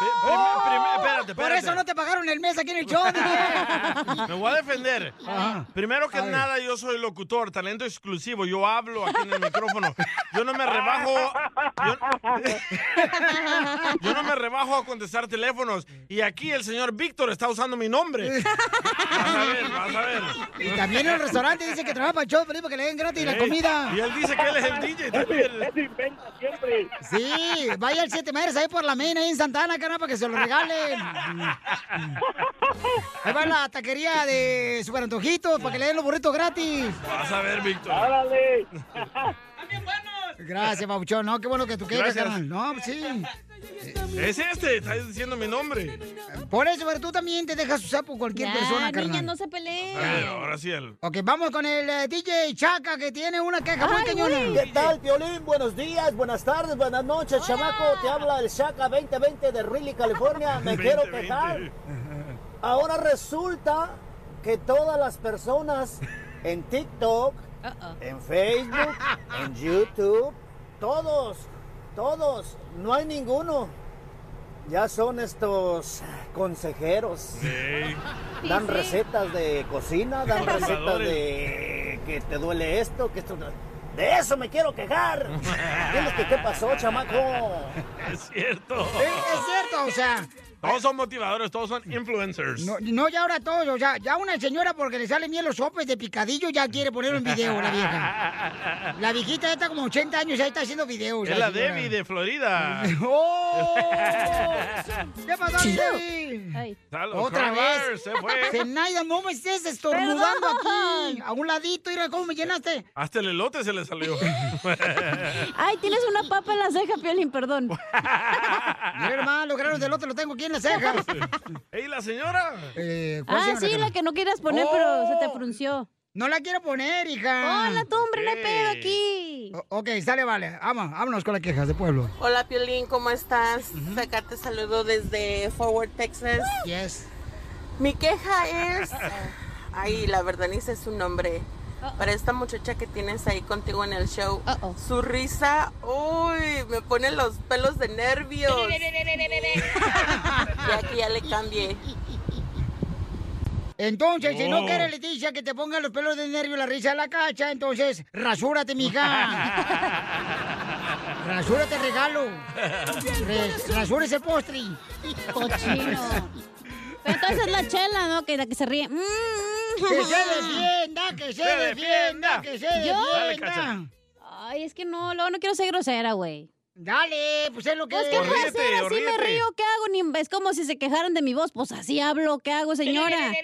Espérate, Por espérate. eso no te pagaron el mes aquí en el show. Me voy a defender. Ajá. Primero que nada, yo soy locutor, talento exclusivo. Yo hablo aquí en el micrófono. Yo no me rebajo. Yo, yo no me rebajo a contestar teléfonos. Y aquí el señor Víctor está usando mi nombre. Vas a ver, vas a ver. Y también en el restaurante dice que trabaja para el show, Felipe, que le den gratis la comida. Y él dice que él es el DJ también. Sí, vaya al Siete Mares ahí por la mena, ahí en Santana, para que se lo regalen. Ahí va la taquería de Super Antojitos para que le den los burritos gratis. Vas a ver, Víctor. ¡Órale! Gracias, Pabuchón. No, qué bueno que tú quieras, Gracias. carnal. No, sí. Es este, está diciendo mi nombre. Por eso, pero tú también te dejas usar por cualquier Ya, persona, carnal. no se peleen. A ver, ahora sí él. Ok, vamos con el eh, DJ Chaca que tiene una queja muy cañona. ¿Qué tal, Piolín? Buenos días, buenas tardes, buenas noches, chamaco. Te habla el Shaka 2020 de Riley, California. Me quiero 2020. quejar. Ahora resulta que todas las personas en TikTok, en Facebook, en YouTube, todos, todos, no hay ninguno. Ya son estos consejeros. Dan Sí, sí. recetas de cocina, dan recetas de que te duele esto, que esto... De eso me quiero quejar. Que qué pasó, chamaco. Es cierto. Es, es cierto, o sea, Todos son motivadores, todos son influencers. no, no ya ahora todos, o sea, ya una señora porque le salen bien los sopes de picadillo ya quiere poner un video la vieja. La viejita ya está como 80 años, ya está haciendo videos. Es la señora. Debbie de Florida. ¡Oh! ¿Qué pasó. Debbie? Otra vez. se fue. Zenaida, no me estés estornudando Perdón. aquí. A un ladito, mira cómo me llenaste. Hasta el elote se le salió. Ay, tienes una papa en la ceja, Piolín, perdón. Mira, hermano, los granos del otro lo tengo aquí en las cejas. ¿Ey, la señora? Eh, ¿cuál Ah, señora, sí, la que no querías poner, Oh. pero se te frunció. No la quiero poner, hija. Hola, tú, hombre, no hay pedo aquí. O- ok, sale, vale. Vamos, vámonos con las quejas de pueblo. Hola Piolín, ¿cómo estás? Acá te saludo desde Forward, Texas. Yes. Mi queja es, ay, la verdad ni sé su nombre. Para esta muchacha que tienes ahí contigo en el show, su risa, uy, me pone los pelos de nervios. ya que ya le cambié. Entonces, si no Oh. quiere Leticia que te ponga los pelos de nervio la risa a la cacha, entonces rasúrate, mija. rasúrate regalo. Re- rasúrese el postre. Cochino. Pero entonces es la chela, ¿no? Que la que se ríe. Mm, Que se defienda, que se defienda, que se defienda. Ay, es que no, luego no quiero ser grosera, güey. Dale, pues es lo que Pues, ¿qué puedo hacer? Así me río, ¿qué hago? Ni, es como si se quejaran de mi voz. Pues así hablo, ¿qué hago, señora?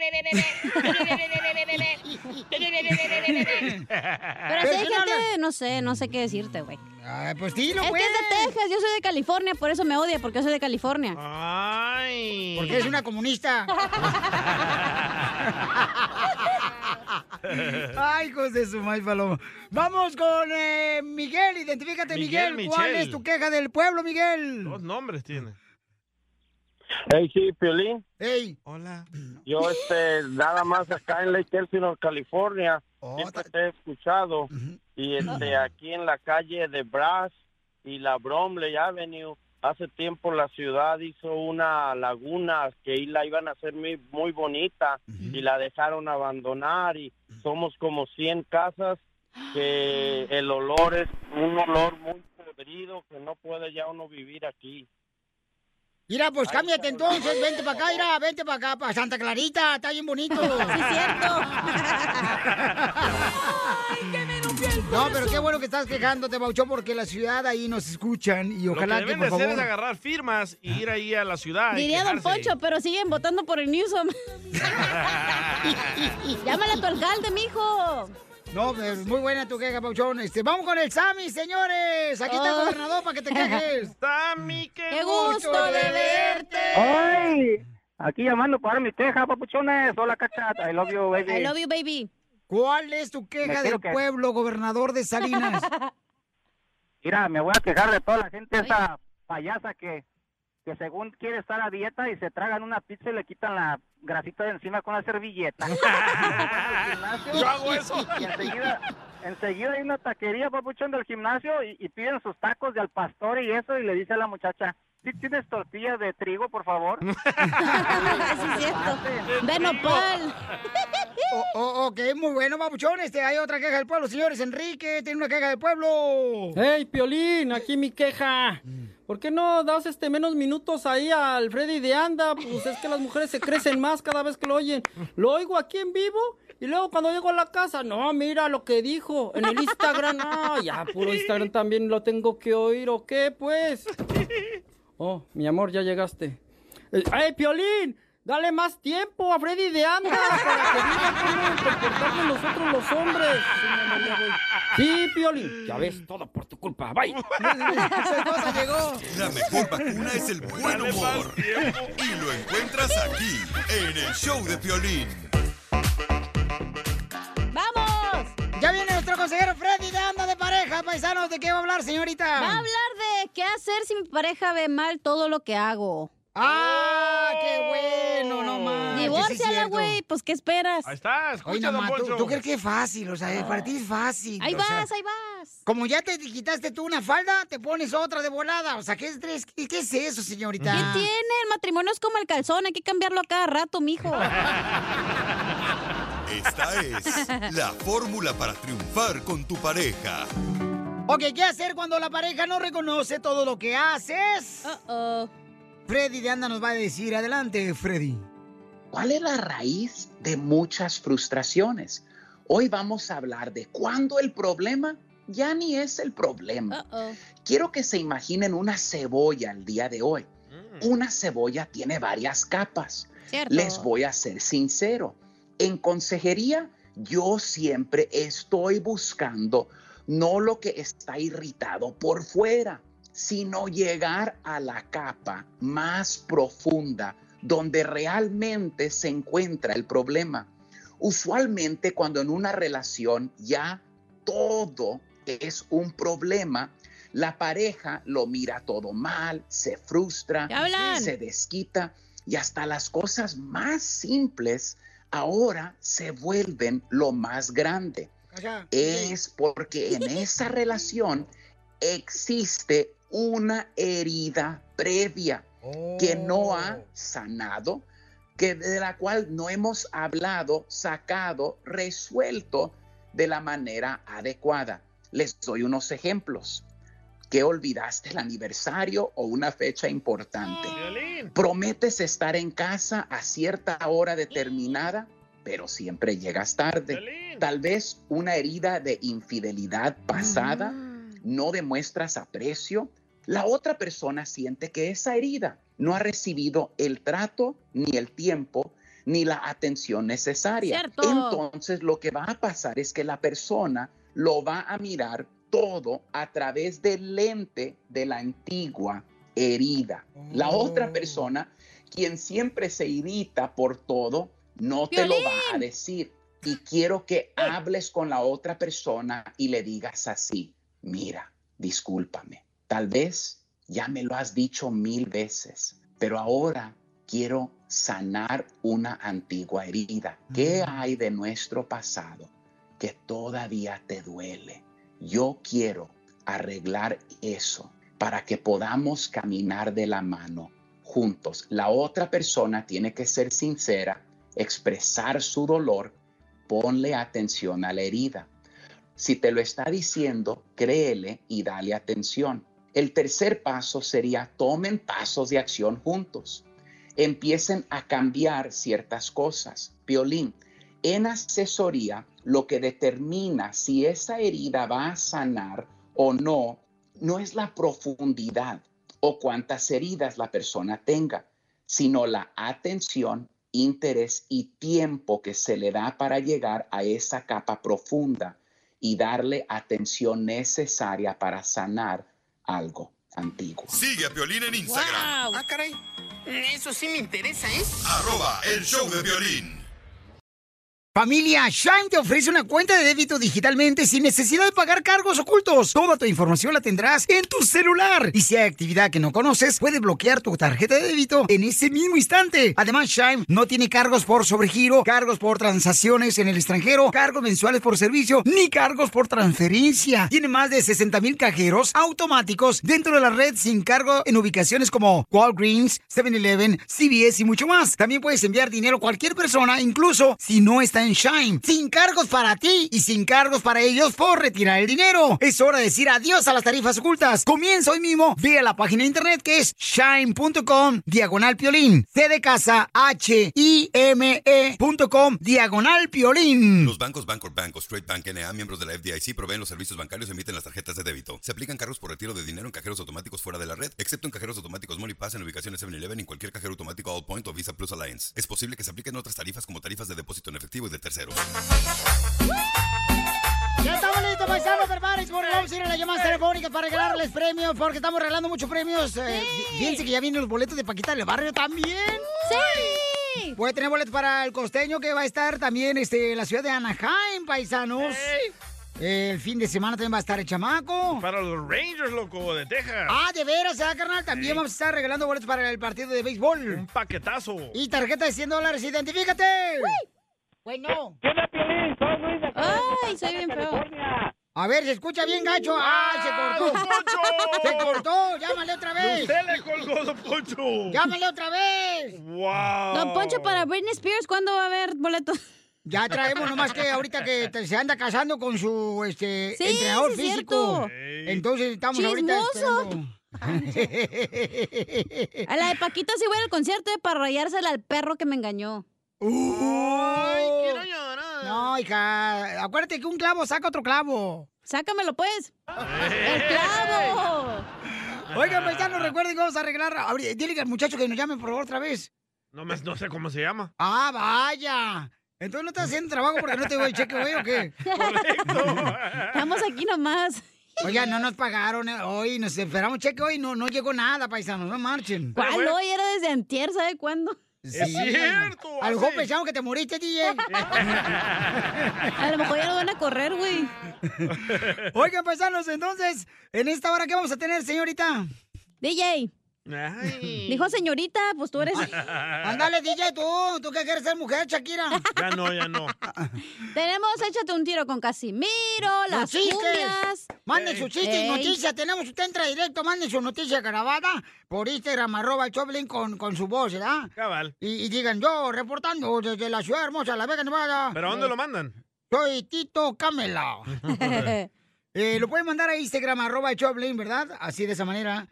Pero si hay gente, no sé, no sé qué decirte, güey. Ay, pues dilo, Es que pues. es de Texas, yo soy de California, por eso me odia, porque yo soy de California. Ay. Porque eres una comunista. Ay, hijos de su maíz paloma. Vamos con eh, Miguel, identifícate, Miguel. Miguel ¿Cuál Michel. es tu queja del pueblo, Miguel? Dos nombres tiene. Hey, sí, Piolín. Hey. Hola. Yo, este, nada más acá en Lake Elsinore, California, Oh, siempre te he escuchado. Y, este, aquí en la calle de Brass y la Bromley Avenue hace tiempo la ciudad hizo una laguna que ahí la iban a hacer muy, muy bonita y la dejaron abandonar y somos como 100 casas que el olor es un olor muy podrido que no puede ya uno vivir aquí. Mira, pues cámbiate entonces, vente para acá, mira, vente para acá, para Santa Clarita, está bien bonito. Sí, cierto. No, pero qué bueno que estás quejándote, Bauchón, porque la ciudad ahí nos escuchan y ojalá Lo que, que por deben de hacer es agarrar firmas y ir ahí a la ciudad. Diría Don. Poncho, pero siguen votando por el Newsom. Llámale a tu alcalde, mijo. No, pues, muy buena tu queja, Pauchón. Este, vamos con el Sammy, señores. Aquí está el Oh. gobernador para que te quejes. Sammy, qué, Qué gusto de verte. ¡Ay! Aquí llamando para mi queja, papuchones. Hola, cacha. I love you, baby. I love you, baby. ¿Cuál es tu queja del que- pueblo, gobernador de Salinas? Mira, me voy a quejar de toda la gente esa payasa que, que según quiere estar a dieta y se tragan una pizza y le quitan la grasita de encima con la servilleta. Yo hago eso. Y enseguida, enseguida hay una taquería, papuchón, del gimnasio y, y piden sus tacos de al pastor y eso y le dice a la muchacha, ¿sí tienes tortillas de trigo, por favor? sí, es cierto. De nopal. Oh, oh, ok, muy bueno, Papuchón. Este, hay otra queja del pueblo, señores. Enrique tiene una queja del pueblo. ¡Hey, Piolín! Aquí mi queja. ¿Por qué no das este menos minutos ahí al Freddy de Anda? Pues es que las mujeres se crecen más cada vez que lo oyen. Lo oigo aquí en vivo y luego cuando llego a la casa, no, mira lo que dijo en el Instagram. Ah, ya, puro Instagram también lo tengo que oír, ¿o qué, pues? Oh, mi amor, ya llegaste. Eh, ¡Hey, Piolín! Dale más tiempo a Freddy de Anda para que diga cómo comportarnos nosotros los hombres. Sí, Piolín. Ya ves, todo por tu culpa. Bye. La mejor vacuna es el buen humor. Y lo encuentras aquí, en el show de Piolín. Consejero Freddy de Anda de pareja, paisanos. ¿De qué va a hablar, señorita? Va a hablar de qué hacer si mi pareja ve mal todo lo que hago. ¡Ah, qué bueno! No más. Divórciala, güey. Pues, ¿qué esperas? Ahí está, Oye, nomás, ¿tú, tú crees que es fácil? O sea, para ti es fácil. Ahí o sea, vas, ahí vas. Como ya te quitaste tú una falda, te pones otra de volada. O sea, ¿qué es, qué, qué es eso, señorita? ¿Qué tiene? El matrimonio es como el calzón, hay que cambiarlo a cada rato, mijo. Esta es la fórmula para triunfar con tu pareja. Ok, ¿qué hacer cuando la pareja no reconoce todo lo que haces? Freddy de Anda nos va a decir. Adelante, Freddy. ¿Cuál es la raíz de muchas frustraciones? Hoy vamos a hablar de cuándo el problema ya ni es el problema. Quiero que se imaginen una cebolla el día de hoy. Una cebolla tiene varias capas. Cierto. Les voy a ser sincero. En consejería, yo siempre estoy buscando no lo que está irritado por fuera, sino llegar a la capa más profunda donde realmente se encuentra el problema. Usualmente cuando en una relación ya todo es un problema, la pareja lo mira todo mal, se frustra, se desquita y hasta las cosas más simples ahora se vuelven lo más grande. Es porque en esa relación existe una herida previa que no ha sanado, que de la cual no hemos hablado, sacado, resuelto de la manera adecuada. Les doy unos ejemplos. Que olvidaste el aniversario o una fecha importante. Prometes estar en casa a cierta hora determinada, pero siempre llegas tarde. Tal vez una herida de infidelidad pasada, no demuestras aprecio. La otra persona siente que esa herida no ha recibido el trato, ni el tiempo, ni la atención necesaria. Cierto. Entonces lo que va a pasar es que la persona lo va a mirar todo a través del lente de la antigua herida. La otra persona, quien siempre se irrita por todo, no te lo va a decir. Y quiero que hables con la otra persona y le digas así, mira, discúlpame, tal vez ya me lo has dicho mil veces, pero ahora quiero sanar una antigua herida. ¿Qué hay de nuestro pasado que todavía te duele? Yo quiero arreglar eso. para que podamos caminar de la mano juntos. La otra persona tiene que ser sincera, expresar su dolor, ponle atención a la herida. Si te lo está diciendo, créele y dale atención. El tercer paso sería tomen pasos de acción juntos. Empiecen a cambiar ciertas cosas. Violín, en asesoría, lo que determina si esa herida va a sanar o no, no es la profundidad o cuántas heridas la persona tenga, sino la atención, interés y tiempo que se le da para llegar a esa capa profunda y darle atención necesaria para sanar algo antiguo. Sigue a Piolín en Instagram. Ah, caray. Eso sí me interesa, ¿eh? Arroba el show de violín. Familia, Shine te ofrece una cuenta de débito digitalmente sin necesidad de pagar cargos ocultos. Toda tu información la tendrás en tu celular. Y si hay actividad que no conoces, puedes bloquear tu tarjeta de débito en ese mismo instante. Además, Shine no tiene cargos por sobregiro, cargos por transacciones en el extranjero, cargos mensuales por servicio, ni cargos por transferencia. Tiene más de 60 mil cajeros automáticos dentro de la red sin cargo en ubicaciones como Walgreens, 7-Eleven, CVS y mucho más. También puedes enviar dinero a cualquier persona, incluso si no está en Shine. Sin cargos para ti y sin cargos para ellos por retirar el dinero. Es hora de decir adiós a las tarifas ocultas. Comienza hoy mismo. Ve a la página de internet que es shine.com diagonal piolín. C de casa H I M E.com diagonal piolín. Los bancos Bancorp Bank o Straight Bank NA, miembros de la FDIC, proveen los servicios bancarios y emiten las tarjetas de débito. Se aplican cargos por retiro de dinero en cajeros automáticos fuera de la red, excepto en cajeros automáticos Money Pass en ubicaciones 7-Eleven y cualquier cajero automático All Point o Visa Plus Alliance. Es posible que se apliquen otras tarifas como tarifas de depósito en efectivo y de terceros. Ya estamos listos, paisanos, prepárense porque vamos a ir a las llamadas telefónicas para regalarles premios, porque estamos regalando muchos premios. Eh, Fíjense que ya vienen los boletos de Paquita del Barrio también. ¡Sí! Voy a tener boletos para el costeño que va a estar también este, en la ciudad de Anaheim, paisanos. El fin de semana también va a estar el chamaco. Para los Rangers, loco, de Texas. Ah, de veras, ¿eh, carnal? También vamos a estar regalando boletos para el partido de béisbol. Un paquetazo. Y tarjeta de 100 dólares, identifícate. Bueno. ¿Qué onda, Piolín? Soy Luis de Ay, soy bien feo. A ver, se escucha bien, gacho. ¡Ay, se cortó! don Poncho! ¡Se cortó! ¡Llámale otra vez! Usted le colgó, Don Poncho. ¡Llámale otra vez! ¡Wow! Don Poncho, para Britney Spears, ¿cuándo va a haber boletos? Ya traemos, nomás que ahorita que te- se anda casando con su este, Sí, entrenador sí es físico. cierto. Entonces estamos ahorita Chismoso. esperando. A la de Paquita sí voy al concierto eh, para rayársela al perro que me engañó. ¡Ay, quiero No, hija, acuérdate que un clavo saca otro clavo. Sácamelo, pues. ¡El clavo! Oigan, paisanos, recuerden que vamos a arreglar. ahorita- Dile al muchacho que nos llame, por favor, otra vez. No, me- no sé cómo se llama. Ah, vaya. Entonces no estás haciendo trabajo porque no te doy el cheque hoy o qué? Estamos aquí nomás. Oiga, no nos pagaron eh, hoy, nos esperamos cheque hoy, no, no llegó nada, paisanos, no marchen. ¿Cuál hoy? Era desde antier, ¿sabe cuándo? Sí. A lo mejor pensamos que te moriste, DJ. A lo mejor ya lo van a correr, güey. Oigan, paisanos, entonces, en esta hora, ¿qué vamos a tener, señorita? DJ. Dijo señorita, pues tú eres. Ándale, DJ, tú, tú que quieres ser mujer, Shakira. Ya no, ya no. Tenemos Échate un tiro con Casimiro, las chistes. cumbias. Manden sus chistes y noticias. Tenemos, usted entra directo, manden su noticia grabada por Instagram, arroba el Choplin con, con su voz, ¿verdad? Cabal. Y, y digan, yo reportando desde la ciudad hermosa, La Vega, Nevada. ¿Pero a dónde lo mandan? Soy Tito Camela. Eh, lo pueden mandar a Instagram, arroba Choplin, ¿verdad? Así de esa manera.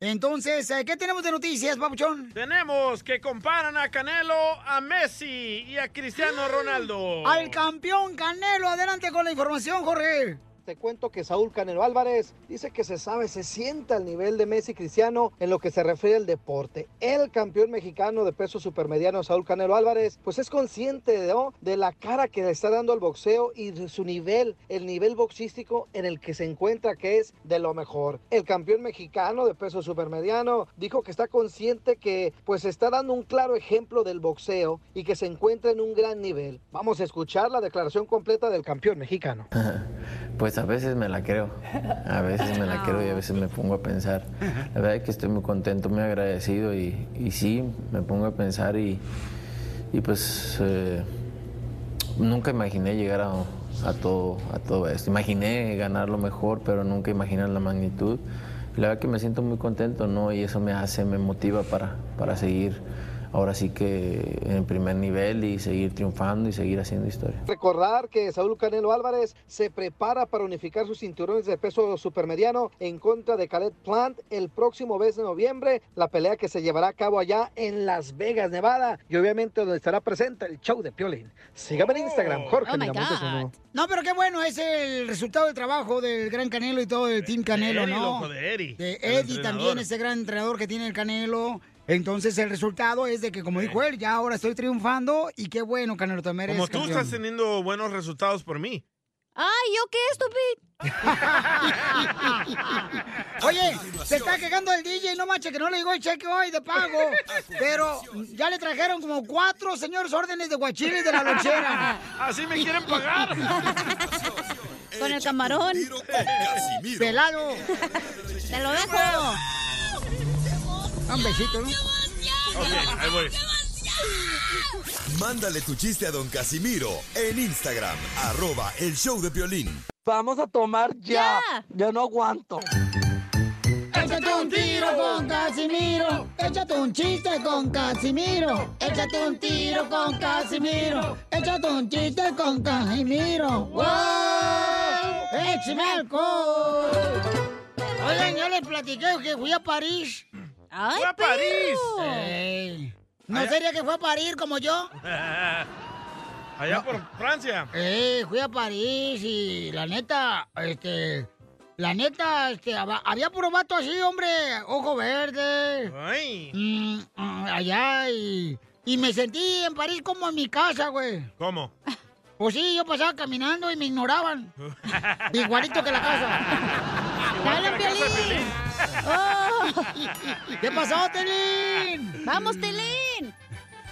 Entonces, eh, ¿qué tenemos de noticias, papuchón? Tenemos que comparan a Canelo, a Messi y a Cristiano Ronaldo. Al campeón Canelo, adelante con la información, Jorge. Te cuento que Saúl Canelo Álvarez dice que se sabe, se sienta al nivel de Messi Cristiano en lo que se refiere al deporte. El campeón mexicano de peso supermediano Saúl Canelo Álvarez, pues es consciente ¿no? de la cara que le está dando al boxeo y de su nivel, el nivel boxístico en el que se encuentra, que es de lo mejor. El campeón mexicano de peso supermediano dijo que está consciente que pues está dando un claro ejemplo del boxeo y que se encuentra en un gran nivel. Vamos a escuchar la declaración completa del campeón mexicano. Pues a veces me la creo, a veces me la creo y a veces me pongo a pensar. La verdad es que estoy muy contento, muy agradecido y, sí, me pongo a pensar y, pues eh, nunca imaginé llegar a, a todo, a todo esto. Imaginé ganar lo mejor, pero nunca imaginé la magnitud. La verdad que me siento muy contento, ¿no? Y eso me hace, me motiva para, para seguir ahora sí que en primer nivel y seguir triunfando y seguir haciendo historia. Recordar que Saúl Canelo Álvarez se prepara para unificar sus cinturones de peso supermediano en contra de Caleb Plant el próximo mes de noviembre, la pelea que se llevará a cabo allá en Las Vegas, Nevada, y obviamente donde estará presente el show de Piolín. Sígame en Instagram, Jorge Oh, my Miramontes God. uno. No, pero qué bueno, es el resultado del trabajo del gran Canelo y todo el Team Canelo, Eddie, ¿no? loco, de Eddie, De también, ese gran entrenador que tiene el Canelo. Entonces el resultado es de que, como dijo él, ya ahora estoy triunfando y qué bueno, Canelo, también eres Como tú campeón. estás teniendo buenos resultados por mí. Ay, ¿yo qué, estúpido? Oye, se está quejando el DJ, no manches, que no le llegó el cheque hoy de pago. Pero ya le trajeron como cuatro señores órdenes de guachiles de la lonchera. Así me quieren pagar. Con el camarón. Pelado. Te lo dejo. Un besito, ¿no? Ok, ahí voy. Mándale tu chiste a don Casimiro en Instagram, arroba el show de Piolín. Vamos a tomar ya. Ya no aguanto. Échate un tiro con Casimiro. Échate un chiste con Casimiro. Échate un tiro con Casimiro. Échate un chiste con Casimiro. ¡Wow! ¡Échame alcohol! Oigan, yo les platiqué que fui a París. ¡Ay, ¡Fue a París! Ey. ¿No Allá- sería que fue a París como yo? Allá por Francia. Eh, fui a París y la neta, este, la neta, este, hab- había puro vato así, hombre, ojo verde. Ay. Mm, mm, allá y, y me sentí en París como en mi casa, güey. ¿Cómo? Pues sí, yo pasaba caminando y me ignoraban. Igualito que la casa. ¡Te hablan, Piolín! Oh. ¿Qué pasó, Telín? ¡Vamos, Telín!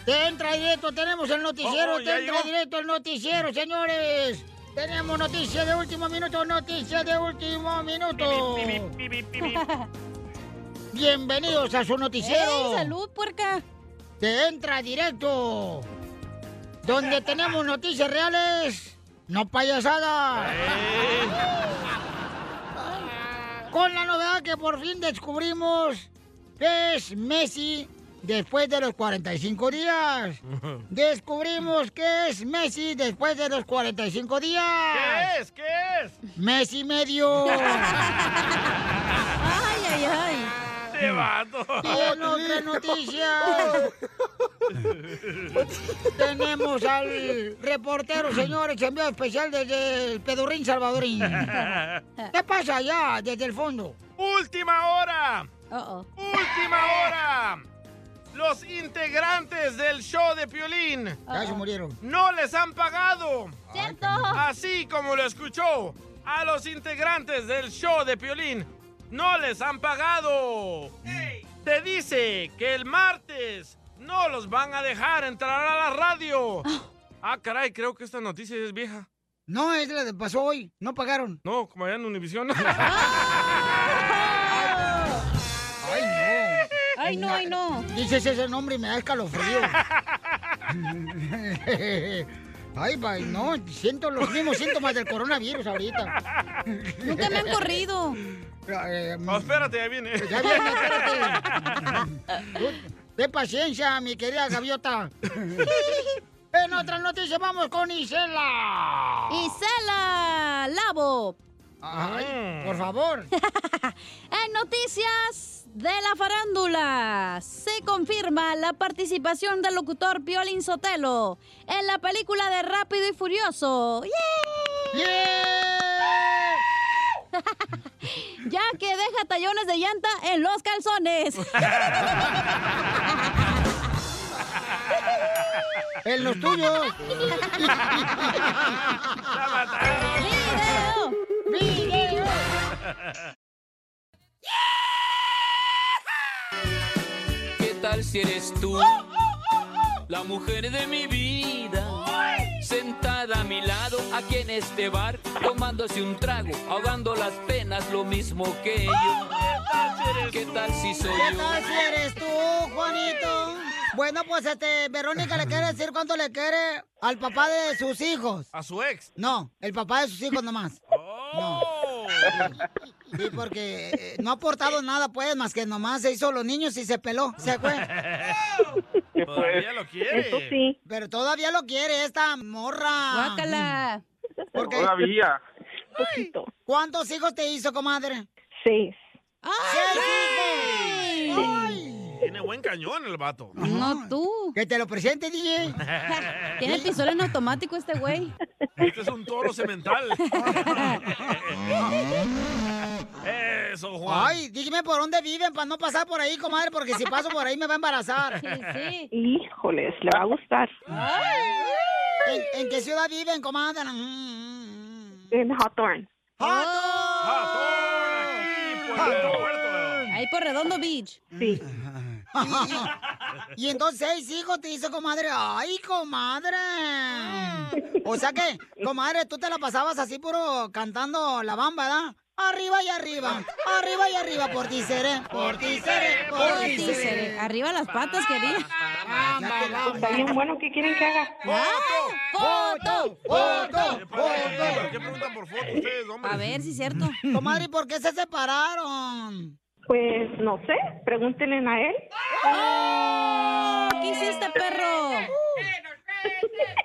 Te entra directo, tenemos el noticiero, Oh, oh, te entra llegó. directo el noticiero, señores. Tenemos noticias de último minuto, noticias de último minuto. Bienvenidos a su noticiero. ¡Ey, salud, puerca! Te entra directo. Donde tenemos noticias reales, no payasadas. Con la novedad que por fin descubrimos que es Messi después de los 45 días. Descubrimos que es Messi después de los 45 días. ¿Qué es? ¿Qué es? Messi medio. ¡Ay, ay, ay! ¡Te vato! En otras noticias tenemos al reportero, señores, enviado especial desde el Pedurrín Salvadorín. ¿Qué pasa allá desde el fondo? ¡Última hora! Uh-oh. ¡Última hora! Los integrantes del show de Piolín Ya se murieron. no les han pagado. ¡Cierto! Así como lo escuchó, a los integrantes del show de Piolín no les han pagado. Te dice que el martes no los van a dejar entrar a la radio. Ah, caray, creo que esta noticia es vieja. No, es la de pasó hoy. No pagaron. No, como allá en Univisión. Ay, no. ¡Ay, no, ay, no! Dices ese nombre y me da escalofrío. Ay, pa, no, siento los mismos síntomas del coronavirus ahorita. Nunca me han corrido. Eh, No, espérate, ya viene. Ya viene, espérate. De paciencia, mi querida gaviota. En otras noticias vamos con Isela. ¡Isela! ¡Lavo! Ay, por favor. En noticias de la farándula, se confirma la participación del locutor Piolín Sotelo en la película de Rápido y Furioso. Ya que deja tallones de llanta en los calzones. En los tuyos. ¡Video! ¡Video! ¿Qué tal si eres tú? La mujer de mi vida. Sentada a mi lado, aquí en este bar, tomándose un trago, ahogando las penas, lo mismo que yo. ¿Qué tal si soy ¿Qué yo? tal si eres tú, Juanito? Bueno, pues este, Verónica le quiere decir cuánto le quiere al papá de sus hijos. A su ex. No, el papá de sus hijos nomás. No. Sí, porque eh, no ha aportado nada, pues, más que nomás se hizo los niños y se peló. Se fue. Todavía lo quiere. Eso sí. Pero todavía lo quiere esta morra. Guácala. Porque... Todavía. Poquito. ¿Cuántos hijos te hizo, comadre? Seis. ¡Seis hijos! ¡Ay! Tiene buen cañón el vato. No tú. Que te lo presente, DJ. Tiene pistola en automático este güey. Este es un toro cemental. Eso, Juan. Ay, dígame por dónde viven para no pasar por ahí, comadre, porque si paso por ahí me va a embarazar. Sí. Híjoles, le va a gustar. ¿En, en qué ciudad viven, comadre? En Hawthorne. Ahí por Redondo Beach. Sí. Y, y entonces seis hijos te hizo, comadre. ¡Ay, comadre! O sea que, comadre, tú te la pasabas así puro cantando la bamba, ¿verdad? Arriba y arriba, arriba y arriba, por ti seré, por ti seré, por ti seré. Arriba las patas, quería. Está bien bueno, ¿qué quieren que haga? ¡Foto! ¡Foto! ¿Por qué preguntan por foto ustedes, hombre? A ver si es cierto. Comadre, ¿y por qué se separaron? Pues no sé, pregúntenle a él. ¿Qué hiciste, perro?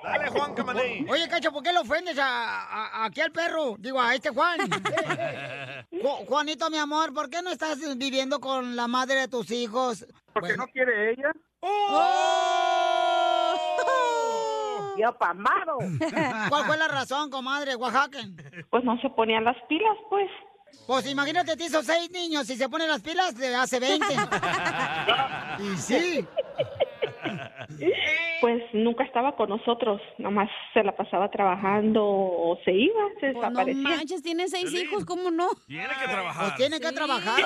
Dale, Juan Camaney. Oye, Cacho, ¿por qué le ofendes a, a- aquí al perro? Digo, a este Juan. Ju- Juanito, mi amor, ¿por qué no estás viviendo con la madre de tus hijos? Porque no quiere ella. Yo pamado. ¿Cuál fue la razón, comadre, Oaxaca? Pues no se ponían las pilas, pues. Pues imagínate, te hizo seis niños, si se ponen las pilas, te hace 20. y sí. Pues nunca estaba con nosotros, nomás se la pasaba trabajando o se iba, se Pues no desaparecía. manches, tiene seis hijos, ¿cómo no? Tiene que trabajar. Pues tiene que Sí. trabajar.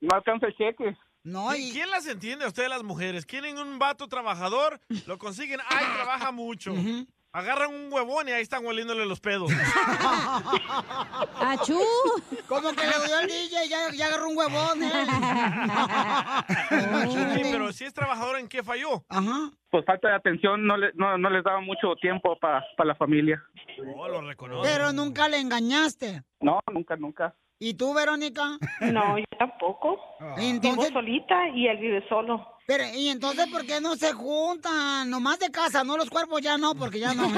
No alcanza el cheque. No, ¿Y quién las entiende a ustedes las mujeres? Quieren un vato trabajador, lo consiguen, ay, trabaja mucho. Agarran un huevón y ahí están hueliéndole los pedos. ¡Achú! Como que le dio el DJ y ya, ya agarró un huevón, ¿eh? Sí, pero si es trabajador, ¿en qué falló? Ajá. Pues falta de atención, no, le- no, no les daba mucho tiempo para la familia. Oh, lo reconoce. Pero nunca le engañaste. No, nunca, nunca. ¿Y tú, Verónica? No, yo tampoco. Entonces- Vivo solita y él vive solo. Pero, ¿y entonces por qué no se juntan? Nomás de casa, no los cuerpos ya no, porque ya no.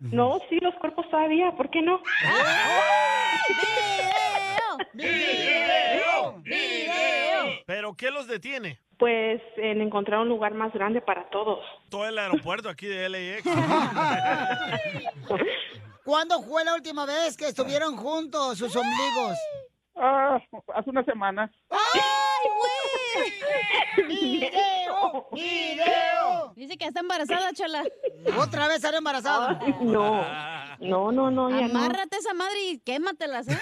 No, sí, los cuerpos todavía, ¿por qué no? ¡Video! ¡Video! ¿Pero qué los detiene? Pues en encontrar un lugar más grande para todos. Todo el aeropuerto aquí de LAX. ¿Cuándo fue la última vez que estuvieron juntos sus ombligos? Ah, hace una semana. ¡Ay, güey! ¡Video! ¡Video! Dice que está embarazada, chala. ¿Otra vez estará embarazada? No, no, no, no, ya no. Amárrate esa madre y quématelas, ¿eh?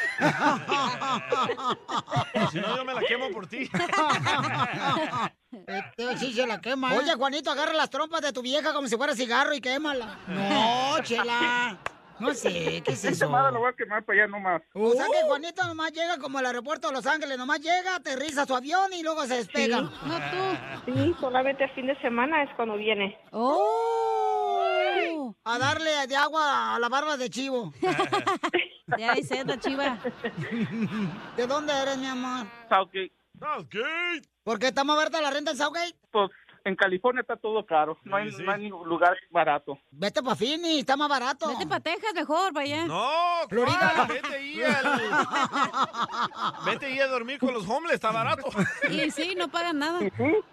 Si no, yo me la quemo por ti. Este sí se la quema. ¿eh? Oye, Juanito, agarra las trompas de tu vieja como si fuera cigarro y quémala. No, chela. No sé, ¿qué es eso? lo voy a quemar para allá nomás. O sea que Juanito nomás llega como al aeropuerto de Los Ángeles, nomás llega, aterriza su avión y luego se despega. Sí. Sí, solamente el fin de semana es cuando viene. ¡Oh! A darle de agua a la barba de chivo. Ya hay sed, la chiva. ¿De dónde eres, mi amor? Southgate. Southgate. ¿Por qué está más barata la renta en Southgate? Pues en California está todo caro. No hay, no hay ningún lugar barato. Vete pa' Phoenix, está más barato. Vete pa' Texas mejor, para allá. No, Florida. ¿cuál? Vete ahí al... Vete ahí a dormir con los homeless, está barato. Y sí, no pagan nada.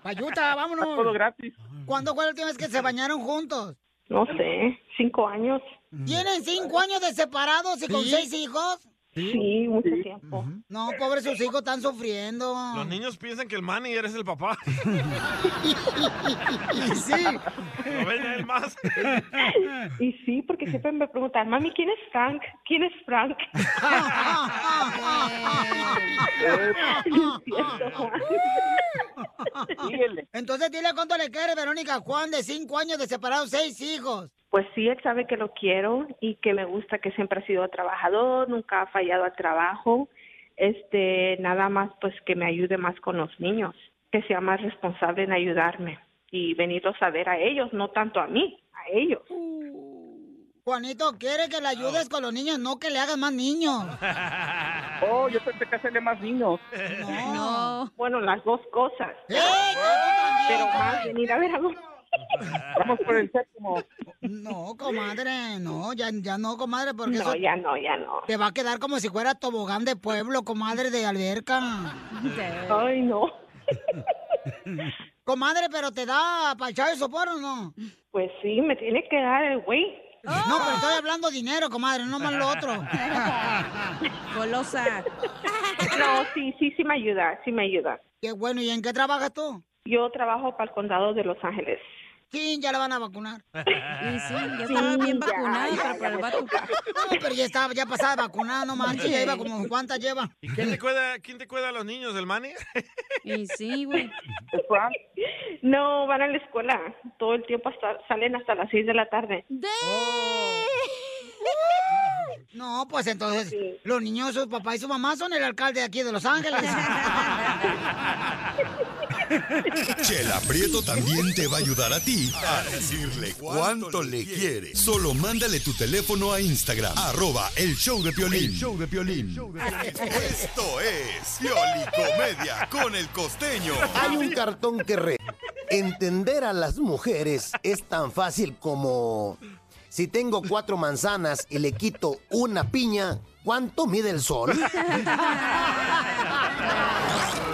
Payuta, vámonos. Está todo gratis. ¿Cuándo fue la última vez que se bañaron juntos? No sé, cinco años. ¿Tienen cinco años de separados y con Sí. seis hijos? Sí, mucho tiempo. No, pobres sus hijos están sufriendo. Los niños piensan que el manager es el papá. Y sí. Lo ven a él más. Y sí, porque siempre me preguntan, mami, ¿quién es Frank? ¿Quién es Frank? Entonces dile cuánto le quiere Verónica Juan de cinco años de separados, seis hijos. Pues sí, él sabe que lo quiero y que me gusta que siempre ha sido trabajador, nunca ha fallado al trabajo. Este, nada más pues que me ayude más con los niños, que sea más responsable en ayudarme y venirlos a ver a ellos, no tanto a mí, a ellos. Juanito, quiere que le ayudes con los niños, no que le hagas más niños. Oh, yo pensé que hacerle más niños. No. Bueno, las dos cosas. ¡Eh! Pero más venir a ver a los... Vamos por el séptimo. No, comadre, no, ya, ya no, comadre, porque No, eso ya no, ya no. te va a quedar como si fuera tobogán de pueblo, comadre de alberca. Ay, no. Comadre, pero te da para echar el sopor o no? Pues sí, me tiene que dar el güey. No, pero estoy hablando dinero, comadre, no más lo otro. Golosa. No, sí, sí, sí me ayuda, sí me ayuda. Qué bueno, ¿y en qué trabajas tú? Yo trabajo para el condado de Los Ángeles. Sí, ya la van a vacunar. Y sí, ya estaba bien ya, vacunada, ya, pero el. No, pero ya estaba, ya pasaba vacunada, no manches, ya iba como, ¿cuántas lleva? ¿Y quién te cuida, quién te cuida a los niños, el Manny? Y sí, güey. No, van a la escuela. Todo el tiempo hasta, salen hasta las 6 de la tarde. No, pues entonces, los niños, su papá y su mamá son el alcalde de aquí de Los Ángeles. Chela Prieto también te va a ayudar a ti a decirle cuánto le quiere. Solo mándale tu teléfono a Instagram, arroba el show de Piolín. El show de Piolín. Esto es Pioli Comedia con el costeño. Hay un cartón que re... Entender a las mujeres es tan fácil como... Si tengo cuatro manzanas y le quito una piña, ¿cuánto mide el sol?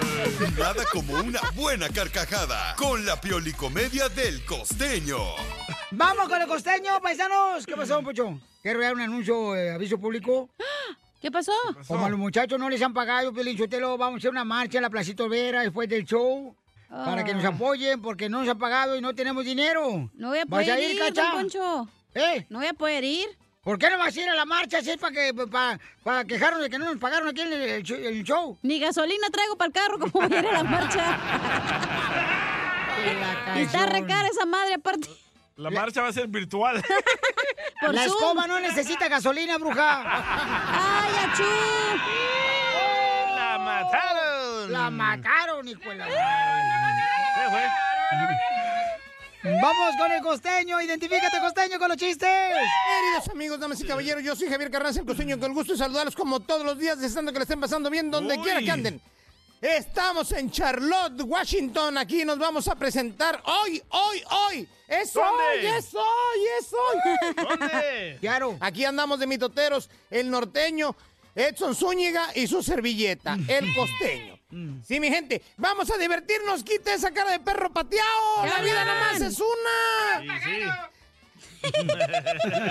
Nada como una buena carcajada con la Pioli Comedia del costeño. Vamos con el costeño, paisanos. ¿Qué pasó, Pocho? Quiero dar un anuncio, eh, aviso público. ¿Qué pasó? Como a los muchachos no les han pagado, Piolín Sotelo, vamos a hacer una marcha en la Placita Olvera después del show. Para que nos Ah. apoyen, porque no nos han pagado y no tenemos dinero. No voy a ¿Vas poder a ir, ir, Cacha? don Poncho. ¿Eh? No voy a poder ir. ¿Por qué no vas a ir a la marcha si es para que, para, para quejarnos de que no nos pagaron aquí en el, el show- el show? Ni gasolina traigo para el carro, como voy a ir a la marcha? y está re cara esa madre aparte. La marcha va a ser virtual. Por la Zoom. escoba no necesita gasolina, bruja. ¡Ay, achú! ¡La mataron! La mataron, hijo de la- ¿Qué fue? Vamos con el costeño. Identifícate, costeño, con los chistes. Queridos amigos, damas y caballeros, yo soy Javier Carranza, el costeño, con el gusto de saludarlos como todos los días, deseando que le estén pasando bien donde Uy. quiera que anden. Estamos en Charlotte, Washington. Aquí nos vamos a presentar hoy, hoy, hoy. Es ¿Dónde? hoy, es hoy, es hoy. ¿Dónde? Claro. Aquí andamos de mitoteros, el norteño, Edson Zúñiga y su servilleta, el costeño. Sí, mi gente, vamos a divertirnos, quita esa cara de perro pateado. La vida nada más es una. Sí, sí.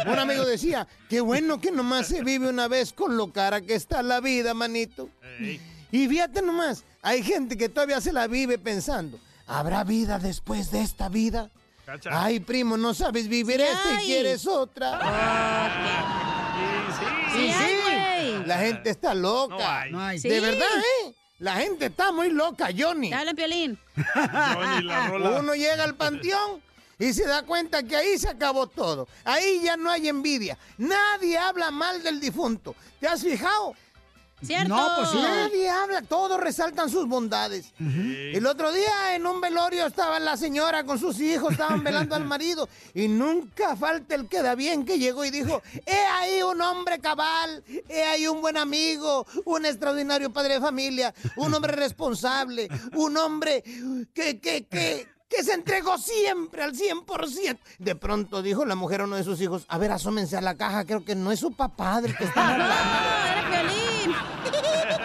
Un amigo decía, qué bueno que nomás se vive una vez con lo cara que está la vida, manito. Ey. Y fíjate nomás, hay gente que todavía se la vive pensando, ¿habrá vida después de esta vida? Cacha. Ay, primo, no sabes vivir Sí esta y quieres otra. Sí, sí. Sí, hay, güey. La gente está No loca. hay. No hay. Sí. De verdad, ¿eh? La gente está muy loca, Johnny. Hablan, Piolín. Johnny, la rola. Uno llega al panteón y se da cuenta que ahí se acabó todo. Ahí ya no hay envidia. Nadie habla mal del difunto. ¿Te has fijado? ¿Cierto? No, pues sí. Nadie habla, todos resaltan sus bondades. El otro día en un velorio estaba la señora con sus hijos, estaban velando al marido y nunca falta el que da bien que llegó y dijo, he ahí un hombre cabal, he ahí un buen amigo, un extraordinario padre de familia, un hombre responsable, un hombre que, que, que, que se entregó siempre al 100%. De pronto dijo la mujer a uno de sus hijos, a ver, asómense a la caja, creo que no es su papá del que están hablando. ¡No, era Piolín!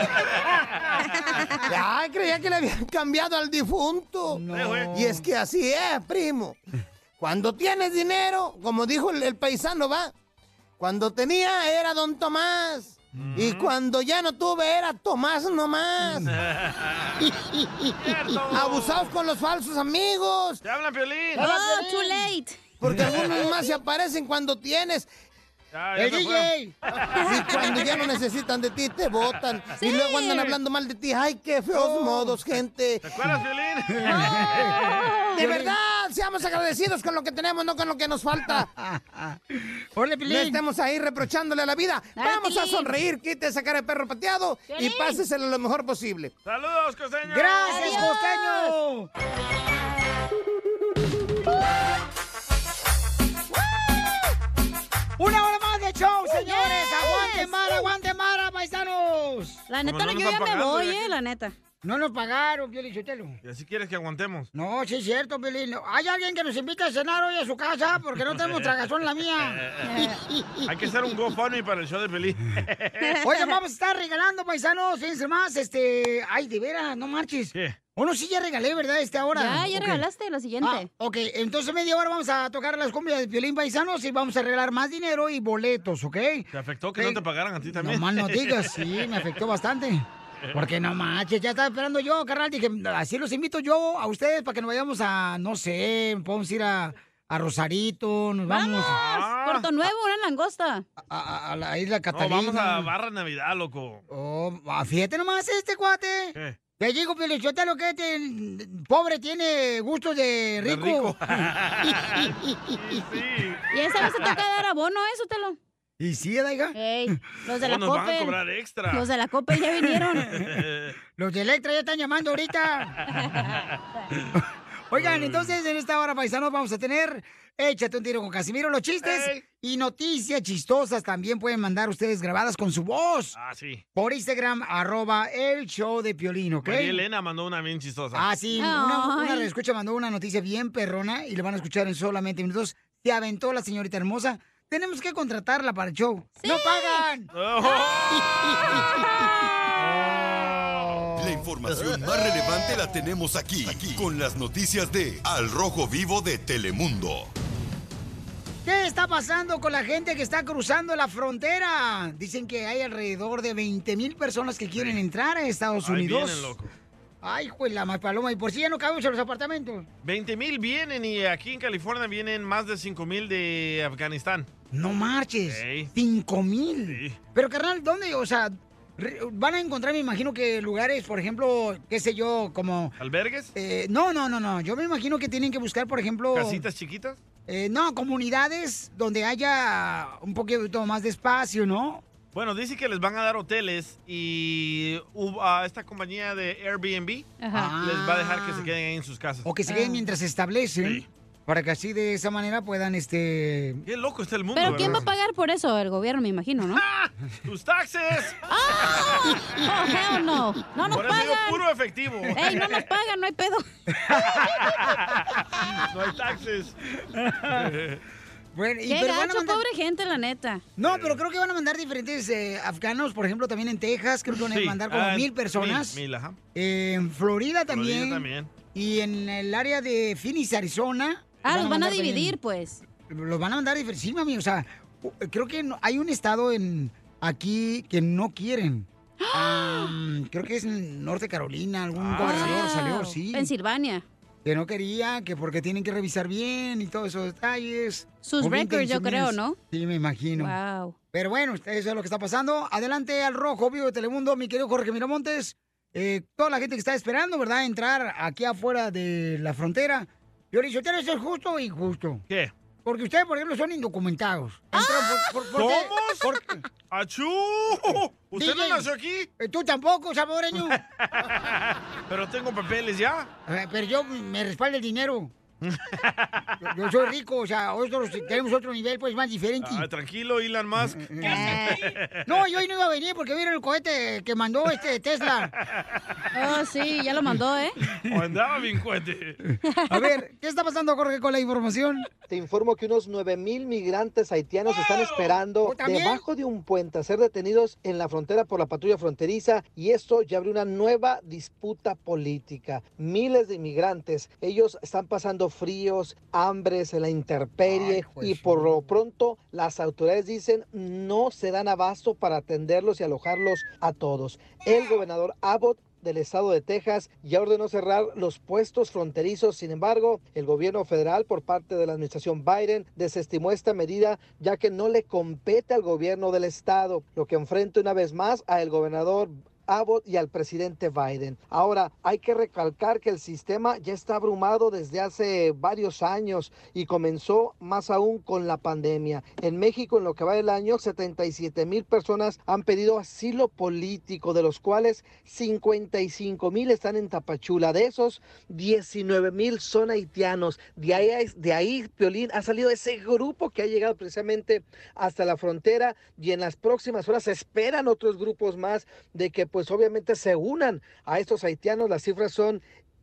Ay, creía que le habían cambiado al difunto. Y es que así es, primo. Cuando tienes dinero, como dijo el, el paisano, va. Cuando tenía era don Tomás. Y cuando ya no tuve era Tomás nomás. Abusados con los falsos amigos. ¡Te hablan, Piolín! ¡Oh, too late! Porque algunos más se aparecen cuando tienes. Ya, ya El se DJ. Y cuando ya no necesitan de ti, te votan. Y luego andan hablando mal de ti. Ay, qué feos modos, gente. ¿Te acuerdas, Piolín? De verdad, seamos agradecidos con lo que tenemos, no con lo que nos falta. Órale, No estemos ahí reprochándole a la vida. Dale, Vamos a sonreír, quite esa cara de perro pateado y páseselo lo mejor posible. ¡Saludos, costeño! ¡Gracias, Adiós. costeño! ¡Una show, señores. Yes, ¡Aguante. Mara, paisanos! La neta, no, yo ya me voy, eh, la neta. No nos pagaron, Piolín Sotelo. Y así quieres que aguantemos. No, sí es cierto, Piolín. ¿Hay alguien que nos invita a cenar hoy a su casa? Porque no tenemos tragazón en la mía. Hay que hacer un GoFundMe para el show de Pelín. Oye, vamos a estar regalando, paisanos, fíjense más, este... Ay, de veras, no marches. ¿Qué? Uno sí ya regalé, ¿verdad? Este ahora. Ya, ya regalaste la siguiente. Ah, ok, entonces media hora vamos a tocar las cumbias de violín paisanos y vamos a regalar más dinero y boletos, ¿ok? ¿Te afectó que no te pagaran a ti también? No más no digas, sí, me afectó bastante. Porque no manches, ya estaba esperando yo, carnal. Dije, así los invito yo a ustedes para que nos vayamos a, no sé, podemos ir a, a Rosarito, nos vamos. Puerto Nuevo, una langosta. A, a- a la isla No, Catalina. vamos a Barra Navidad, loco. Oh, ah, fíjate nomás este cuate. ¿Qué? Te digo, lo que este pobre tiene gustos de De rico. Y esa vez te toca dar abono, eso te lo. ¿Y sí, Daiga? Ey, los de Oh, la nos van a cobrar extra. Los de la Coppel ya vinieron. Los de Electra ya están llamando ahorita. Oigan, entonces en esta hora, paisanos, vamos a tener Échate un tiro con Casimiro, los chistes y noticias chistosas también pueden mandar ustedes grabadas con su voz Ah, sí. por Instagram, arroba el show de Piolín, ¿ok? María Elena mandó una bien chistosa. Ah, sí, una, una escucha mandó una noticia bien perrona y lo van a escuchar en solamente minutos. Se aventó la señorita hermosa. Tenemos que contratarla para el show. ¡No pagan! La información más relevante la tenemos aquí, aquí, con las noticias de Al Rojo Vivo de Telemundo. ¿Qué está pasando con la gente que está cruzando la frontera? Dicen que hay alrededor de 20 mil personas que quieren entrar a Estados Ahí Unidos. vienen, loco. Ay, pues la más paloma. Y por si ya no cabemos en los apartamentos. 20 mil vienen y aquí en California vienen más de 5 mil de Afganistán. No marches. Ey. 5 mil. Pero, carnal, ¿dónde? O sea, van a encontrar, me imagino que lugares, por ejemplo, qué sé yo, como... ¿Albergues? Eh, no, no, no, no. Yo me imagino que tienen que buscar, por ejemplo... ¿Casitas chiquitas? eh, no, comunidades donde haya un poquito más de espacio, ¿no? Bueno, dice que les van a dar hoteles y a esta compañía de Airbnb Ajá. les va a dejar que se queden ahí en sus casas. O que se queden mientras se establecen. Para que así de esa manera puedan, este... Qué loco está el mundo, Pero ¿quién va a ¿verdad? pagar por eso? El gobierno, me imagino, ¿no? ¡Tus taxes! ¡Oh, hell no! ¡No nos Por eso digo pagan! puro efectivo. ¡Ey, no nos pagan! ¡No hay pedo! no hay taxes. Bueno, y- ¡Qué pero van a gacho, mandar- pobre gente, la neta! No, pero creo que van a mandar diferentes eh, afganos, por ejemplo, también en Texas, creo que van a Sí, mandar como ah, mil personas. Mil, mil, ajá. Eh, en Florida también. Florida también. Y en el área de Phoenix, Arizona. Ah, los van a dividir, pues. Los van a mandar. Sí, mami, o sea, creo que no- hay un estado en aquí que no quieren. Am, creo que es en Norte Carolina, algún gobernador salió, sí. Pensilvania. Que no quería, que porque tienen que revisar bien y todos esos detalles. Sus records, yo 25 creo. ¿no? Sí, me imagino. Wow. Pero bueno, eso es lo que está pasando. Adelante al rojo vivo de Telemundo, mi querido Jorge Miramontes. Eh, toda la gente que está esperando, ¿verdad? Entrar aquí afuera de la frontera. Digo, ¿eso es justo o injusto? ¿Qué? Porque ustedes, por ejemplo, son indocumentados. Entran por- por-? ¿Somos? Por- ¡Achú! ¿Usted no nació aquí? eh, Tú tampoco, salvadoreño. Pero tengo papeles ya. Eh, Pero yo me respalda el dinero. Yo, yo soy rico, o sea, nosotros tenemos otro nivel, pues, más diferente. Ah, tranquilo, Elon Musk. No, yo hoy no iba a venir porque vieron el cohete que mandó este Tesla. Oh, sí, ya lo mandó, ¿eh? O andaba bien cohete. A ver, ¿qué está pasando, Jorge, con la información? Te informo que unos 9 mil migrantes haitianos están esperando debajo de un puente a ser detenidos en la frontera por la patrulla fronteriza y esto ya abrió una nueva disputa política. Miles de inmigrantes, ellos están pasando fríos, hambres en la intemperie y por lo pronto las autoridades dicen no se dan abasto para atenderlos y alojarlos a todos. El gobernador Abbott del estado de Texas ya ordenó cerrar los puestos fronterizos. Sin embargo, el gobierno federal por parte de la administración Biden desestimó esta medida ya que no le compete al gobierno del estado, lo que enfrenta una vez más a el gobernador Abbott y al presidente Biden. Ahora, hay que recalcar que el sistema ya está abrumado desde hace varios años y comenzó más aún con la pandemia. En México, en lo que va del año, 77 mil personas han pedido asilo político, de los cuales 55 mil están en Tapachula. De esos, 19 mil son haitianos. De ahí, de ahí, ha salido ese grupo que ha llegado precisamente hasta la frontera y en las próximas horas se esperan otros grupos más de que pues obviamente se unan a estos haitianos. Las cifras son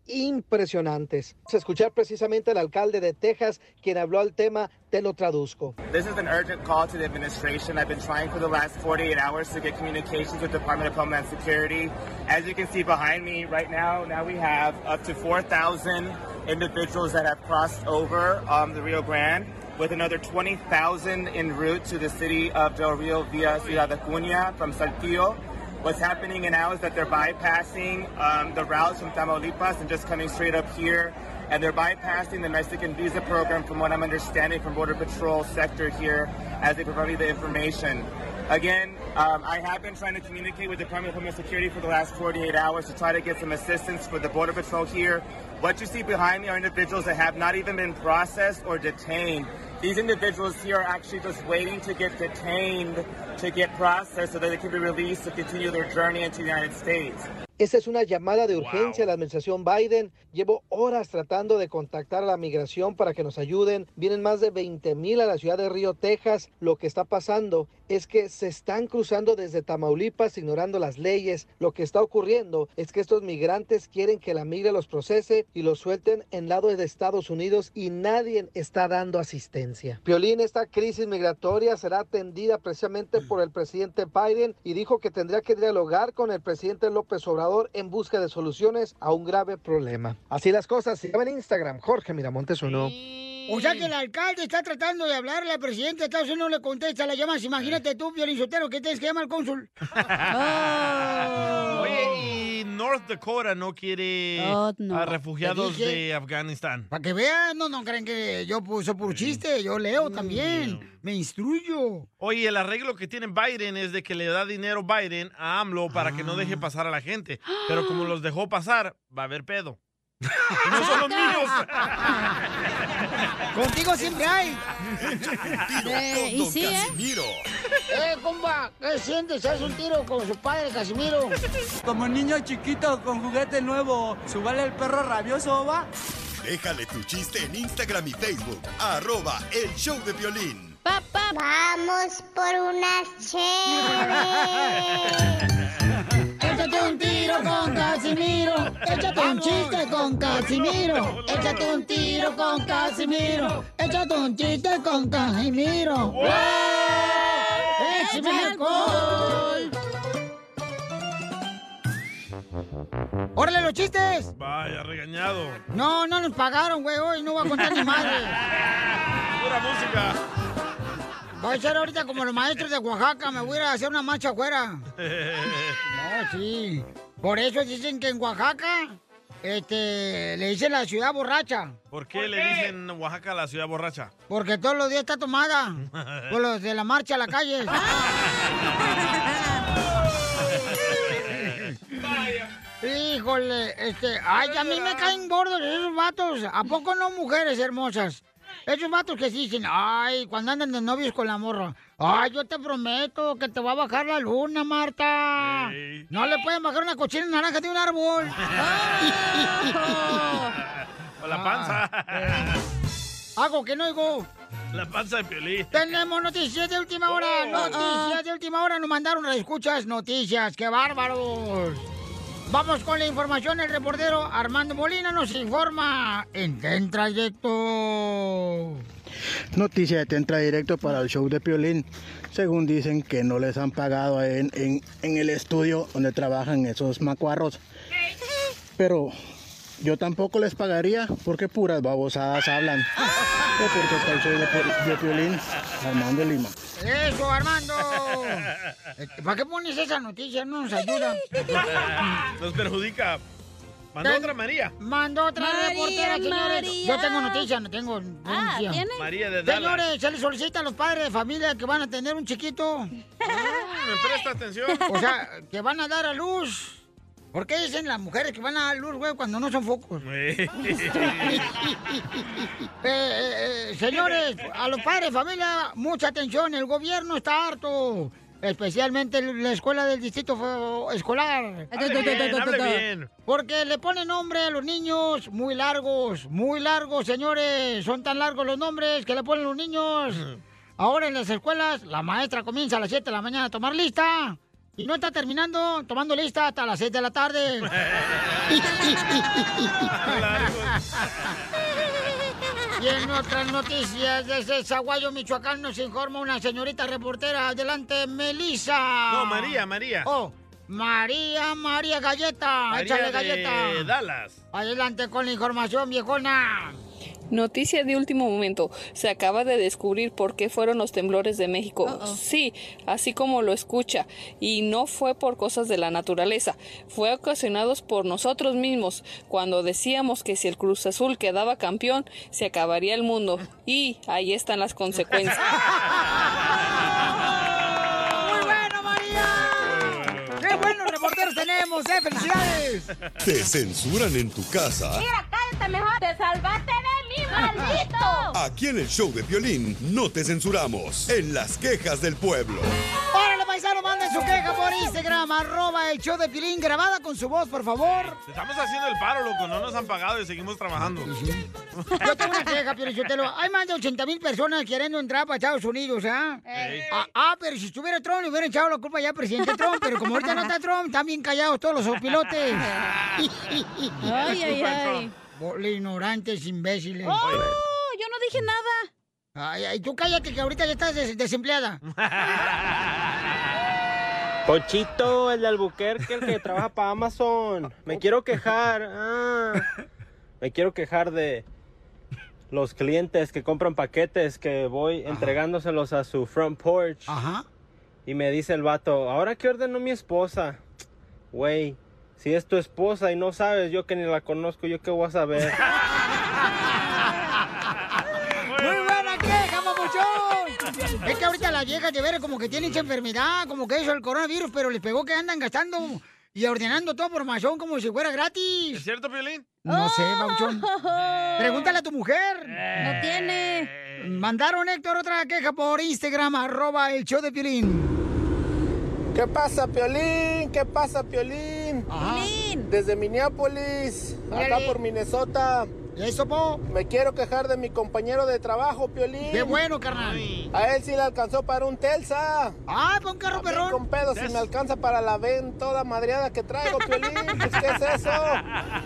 impresionantes. Vamos a escuchar precisamente al alcalde de Texas, quien habló al tema, te lo traduzco. This is an urgent call to the administration. I've been trying for the last 48 hours to get communications with the Department of Homeland Security. As you can see behind me right now, now we have up to 4,000 individuals that have crossed over um, the Rio Grande with another 20,000 en route to the city of Del Rio via Ciudad Acuña from Saltillo. What's happening now is that they're bypassing um, the routes from Tamaulipas and just coming straight up here. And they're bypassing the Mexican visa program, from what I'm understanding from Border Patrol sector here, as they provide me the information. Again, um, I have been trying to communicate with the Department of Homeland Security for the last 48 hours to try to get some assistance for the Border Patrol here. What you see behind me are individuals that have not even been processed or detained. These individuals here are actually just waiting to get detained, to get processed so that they can be released to continue their journey into the United States. Esta es una llamada de urgencia a la administración Biden. Llevo horas tratando de contactar a la migración para que nos ayuden. Vienen más de 20 mil a la ciudad de Río, Texas. Lo que está pasando es que se están cruzando desde Tamaulipas ignorando las leyes. Lo que está ocurriendo es que estos migrantes quieren que la migra los procese y los suelten en lado de Estados Unidos y nadie está dando asistencia. Piolín, esta crisis migratoria será atendida precisamente por el presidente Biden y dijo que tendría que dialogar con el presidente López Obrador en busca de soluciones a un grave problema. Así las cosas, síganme en Instagram, Jorge Miramontes uno. O sea que el alcalde está tratando de hablarle al presidente de Estados Unidos, no le contesta las llamadas. Imagínate tú, Violín Sotero, que tienes que llamar al cónsul. Oye, y North Dakota no quiere Oh, no. a refugiados dije. de Afganistán. Para que vean, no, no creen que yo puse por chiste, yo leo también, me instruyo. Oye, el arreglo que tiene Biden es de que le da dinero Biden a AMLO para que no deje pasar a la gente. Pero como los dejó pasar, va a haber pedo. No son los míos. Contigo siempre hay. Eh, y sí, ¿eh? Eh, compa, ¿qué sientes? ¿Haz un tiro con su padre, Casimiro? Como niño chiquito con juguete nuevo, ¿subale el perro rabioso, va? Déjale tu chiste en Instagram y Facebook. Arroba El Show de Violín. Vamos por unas Échate un tiro con Casimiro. Échate un chiste con Casimiro. Échate un tiro con Casimiro. Échate un chiste con Casimiro. ¡Wow! ¡Échame alcohol! ¡Órale los chistes! Vaya, regañado. No, no nos pagaron, güey. Hoy no voy a contar ni madre. Pura música. Voy a ser ahorita como los maestros de Oaxaca. Me voy a ir a hacer una marcha afuera. No, sí. Por eso dicen que en Oaxaca este, le dicen la ciudad borracha. ¿Por qué le dicen Oaxaca la ciudad borracha? Porque todos los días está tomada. Por los de la marcha a la calle. Híjole, este, ay, a mí me caen gordos esos vatos. ¿A poco no mujeres hermosas? Esos vatos que sí dicen, ay, cuando andan de novios con la morra. Ay, yo te prometo que te va a bajar la luna, Marta. No le pueden bajar una cochina naranja de un árbol. O la panza. Hago que no oigo. La panza de Piolín. Tenemos noticias de última hora. Oh. Noticias de última hora. Nos mandaron a escuchas noticias. ¡Qué bárbaros! Vamos con la información. El reportero Armando Molina nos informa en Entra Directo. Noticia de Tentra Directo para el show de Piolín. Según dicen que no les han pagado en, en- en el estudio donde trabajan esos macuarros. Pero yo tampoco les pagaría porque puras babosadas hablan. Reporte para el show de, de Piolín, Armando Lima. Eso, Armando. Este, ¿Para qué pones esa noticia? No nos ayuda. Nos perjudica. Mandó otra María. Mandó otra María, reportera, señores. María. Yo tengo noticia, no tengo noticia. ¿tiene? María de Dallas. Señores, se les solicita a los padres de familia que van a tener un chiquito. ¿Me presta atención? O sea, que van a dar a luz. ¿Por qué dicen las mujeres que van a dar luz, güey, cuando no son focos? Eh, eh, eh, señores, a los padres familia, mucha atención. El gobierno está harto. Especialmente la escuela del distrito escolar. Hable bien, hable bien. Porque le ponen nombre a los niños muy largos, muy largos, señores. Son tan largos los nombres que le ponen los niños. Ahora en las escuelas, la maestra comienza a las 7 de la mañana a tomar lista. Y no está terminando tomando lista hasta las 6 de la tarde. y en otras noticias, desde Zaguayo, Michoacán, nos informa una señorita reportera. Adelante, Melissa. No, María, María. Oh, María, María Galleta. María Échale de galleta. Dallas. Adelante con la información, viejona. Noticia de último momento. Se acaba de descubrir por qué fueron los temblores de México. Sí, así como lo escucha. Y no fue por cosas de la naturaleza. Fue ocasionados por nosotros mismos. Cuando decíamos que si el Cruz Azul quedaba campeón, se acabaría el mundo. Y ahí están las consecuencias. ¡Muy bueno, María! ¡Qué reporteros tenemos, eh! ¡Felicidades! ¿Te censuran en tu casa? cállate mejor. Te salvaste de mí, maldito. Aquí en el show de violín no te censuramos. En las quejas del pueblo. ¡Órale, paisano! Manden su queja por Instagram, arroba el show de Pilín, grabada con su voz, por favor. Estamos haciendo el paro, loco. No nos han pagado y seguimos trabajando. Yo tengo una queja, Piolichotelo. Hay más de 80 mil personas queriendo entrar para Estados Unidos, ¿ah? Ey. Ah, ah, pero si estuviera Trump, le hubieran echado la culpa ya al presidente Trump. Pero como ahorita no está Trump, están bien callados todos los pilotes. Ay, ay, ay. Ignorantes, imbéciles. ¡Oh! Yo no dije nada. Ay, ay, tú cállate que ahorita ya estás des- desempleada. Ponchito, el de Albuquerque, el que trabaja para Amazon. Me quiero quejar. ah. me quiero quejar de los clientes que compran paquetes que voy entregándoselos a su front porch. Ajá. Y me dice el vato, ¿ahora qué ordenó mi esposa? Güey, si es tu esposa y no sabes, yo que ni la conozco, ¿yo qué voy a saber? ¡Muy buena queja, papuchón! Es que ahorita las viejas de veras como que tienen esa enfermedad, como que eso, el coronavirus, pero les pegó que andan gastando y ordenando todo por Amazon como si fuera gratis. ¿Es cierto, Piolín? No sé, Bauchón. Pregúntale a tu mujer. No tiene. Mandaron, Héctor, otra queja por Instagram, arroba el show de Piolín. ¿Qué pasa, Piolín? ¿Qué pasa, Piolín? Desde Minneapolis, acá por Minnesota. ¿Eso, po? Me quiero quejar de mi compañero de trabajo, Piolín. ¡Qué bueno, carnal! A él sí le alcanzó para un Telsa. ¡Ah, para un carro perrón! con pedo, si me alcanza para la ven toda madreada que traigo, Piolín. Pues, ¿qué es eso?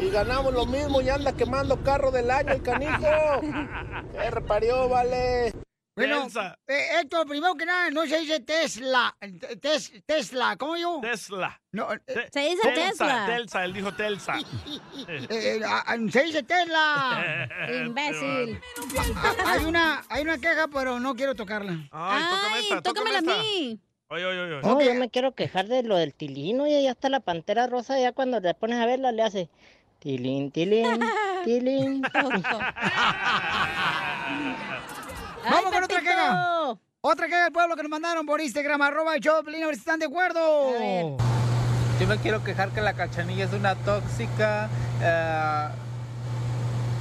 Y ganamos lo mismo y anda quemando carro del año el canijo. ¿Qué reparió, vale? Bueno, eh, Héctor, primero que nada, no se dice Tesla. eh, Tes- Tesla, ¿cómo yo? Tesla. No, eh, Se dice Tesla. Telsa, él dijo Telsa. eh, eh, ah, se dice Tesla. Imbécil. Ah, Hay una, hay una queja, pero no quiero tocarla. Ay, tócame esta, tócamela a mí. Oye, oye, oye. No, yo me quiero quejar de lo del tilín, oye, ya está la pantera rosa, ya cuando te pones a verla le hace tilín, tilín, tilín. Vamos con otra queja. Otra queja del pueblo que nos mandaron por Instagram, arroba Piolín, a ver si están de acuerdo. Yo me quiero quejar que la cachanilla es una tóxica, eh,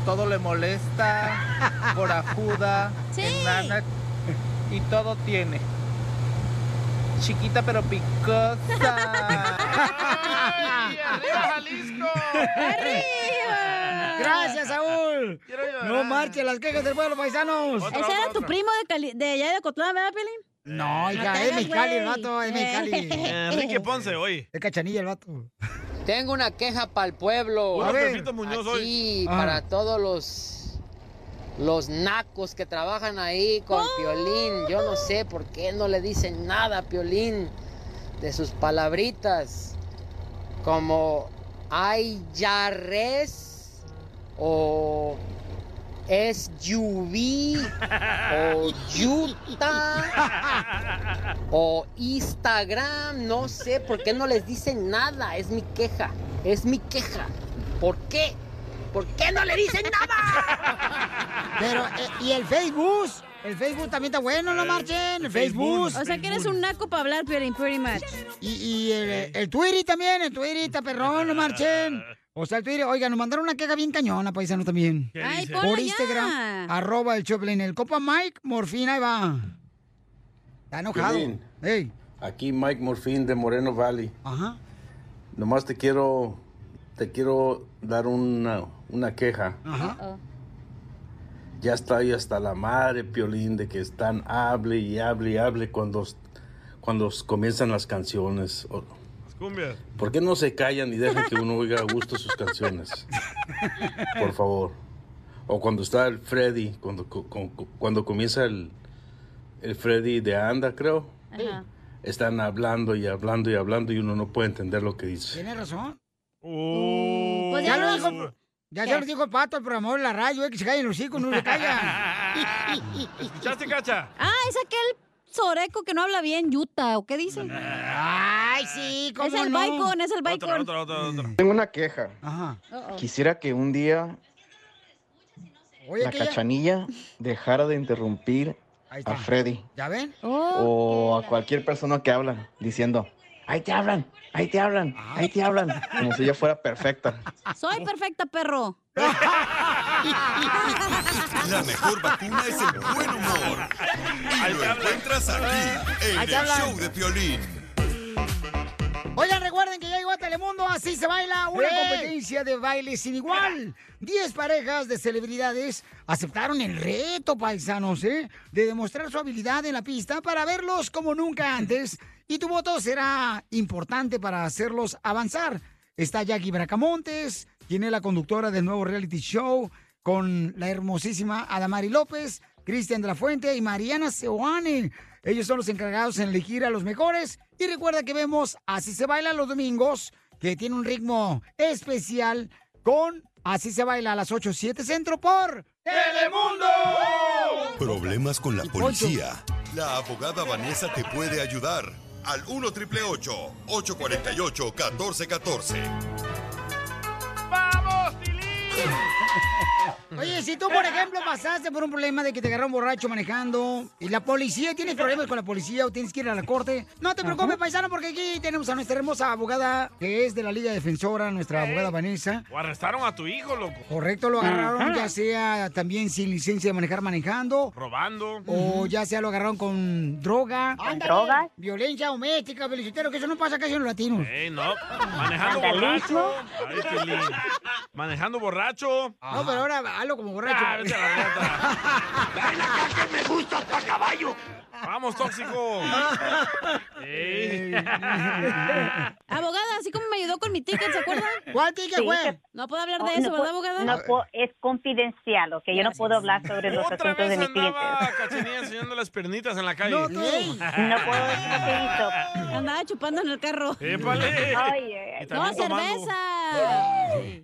todo le molesta, corajuda, enana y todo tiene. Chiquita pero picosa. ¡Arriba, Jalisco! Gracias, Saúl. No marchen las quejas del pueblo, paisanos. Ese era tu primo de, Cali- de allá de Cotlán, ¿verdad, Pelín? No, hija, te es Mexicali el vato, es Mexicali. Enrique Ponce, hoy. Es cachanilla el vato. Tengo una queja para el pueblo. A ver. Pepito Muñoz hoy. Aquí, Ah. para todos los los nacos que trabajan ahí con Piolín. Yo no sé por qué no le dicen nada a Piolín de sus palabritas. Como ay ya res o es lluvia o yuta o Instagram, no sé por qué no les dicen nada, es mi queja, es mi queja. ¿Por qué? ¿Por qué no le dicen nada? Pero, eh, ¿y el Facebook? El Facebook también está bueno, no marchen. El Facebook. O sea que eres un naco para hablar, Piolín, pretty much. Y, y el, el Twitter también, el Twitter está perrón, no marchen. O sea, el Twitter, oiga, nos mandaron una queja bien cañona, paisano también. ¿Qué Ay, dice? Por Instagram, ya. arroba el Choplin. El copa Mike, morfina, ahí va. Está enojado. Piolín, Ey. Aquí Mike Morfín de Moreno Valley. Ajá. Nomás te quiero, te quiero dar una, una queja. Ajá. Ya está ahí hasta la madre, Piolín, de que están hable y hable y hable cuando, cuando comienzan las canciones. ¿Por qué no se callan y dejan que uno oiga a gusto sus canciones? Por favor. O cuando está el Freddy, cuando, cu- cu- cuando comienza el, el Freddy de Anda, creo. Ajá. Están hablando y hablando y hablando y uno no puede entender lo que dice. Tiene razón. Pues ya ya lo dijo, ya se lo dijo pato, el programador de la radio, eh, que se callen los hijos, no se callan. ¿Escuchaste, Cacha? Ah, es aquel soreco que no habla bien, Yuta, ¿o qué dicen? Ay, sí, Es el bacon, es el bacon. Otra, otra, otra. Tengo una queja. Ajá. Quisiera que un día Oye, la ya- cachanilla dejara de interrumpir Ahí a. Freddy ¿Ya ven? o a cualquier persona que habla diciendo, ahí te hablan, ahí te hablan, ahí te hablan, como si ella fuera perfecta. Soy perfecta, perro. La mejor vacuna es el buen humor. Y lo encuentras aquí, en el show de Piolín. Oigan, recuerden que ya llegó a Telemundo, así se baila una competencia de baile sin igual. Diez parejas de celebridades aceptaron el reto, paisanos, ¿eh? De demostrar su habilidad en la pista para verlos como nunca antes. Y tu voto será importante para hacerlos avanzar. Está Jackie Bracamontes, quien es la conductora del nuevo reality show, con la hermosísima Adamari López, Cristian de la Fuente y Mariana Seoane. Ellos son los encargados en elegir a los mejores. Y recuerda que vemos Así se baila los domingos, que tiene un ritmo especial con Así se baila a las 8, 7 centro por Telemundo. Problemas con la policía. La abogada Vanessa te puede ayudar. Al 1 triple 848 1414. ¡Vamos, Oye, si tú, por ejemplo, pasaste por un problema de que te agarraron borracho manejando y la policía, tienes problemas con la policía o tienes que ir a la corte, no te preocupes, paisano, porque aquí tenemos a nuestra hermosa abogada que es de la Liga Defensora, nuestra abogada Vanessa. O arrestaron a tu hijo, loco. Correcto, lo agarraron Ajá. ya sea también sin licencia de manejar manejando. Robando. O ya sea lo agarraron con droga. ¿Con drogas? Violencia doméstica, felicitero, que eso no pasa casi en los latinos. Ey, no. Manejando borracho. Ay. Manejando borracho. No, pero ahora hazlo como borracho. Ah, vete a la reta. me gusta hasta caballo. Vamos, tóxico. Ey. Abogada, así como me ayudó con mi ticket, ¿se acuerdan? ¿Cuál ticket Sí, fue? No puedo hablar Oh, de eso, no ¿verdad, abogada? No puedo- es confidencial, ¿ok? Yo no puedo hablar sobre los Otra asuntos de clientes. andaba Cachanilla enseñando las pernitas en la calle. No, tú. No puedo decir lo que hizo. Andaba chupando en el carro. ¡Épale! También ¡No, cerveza!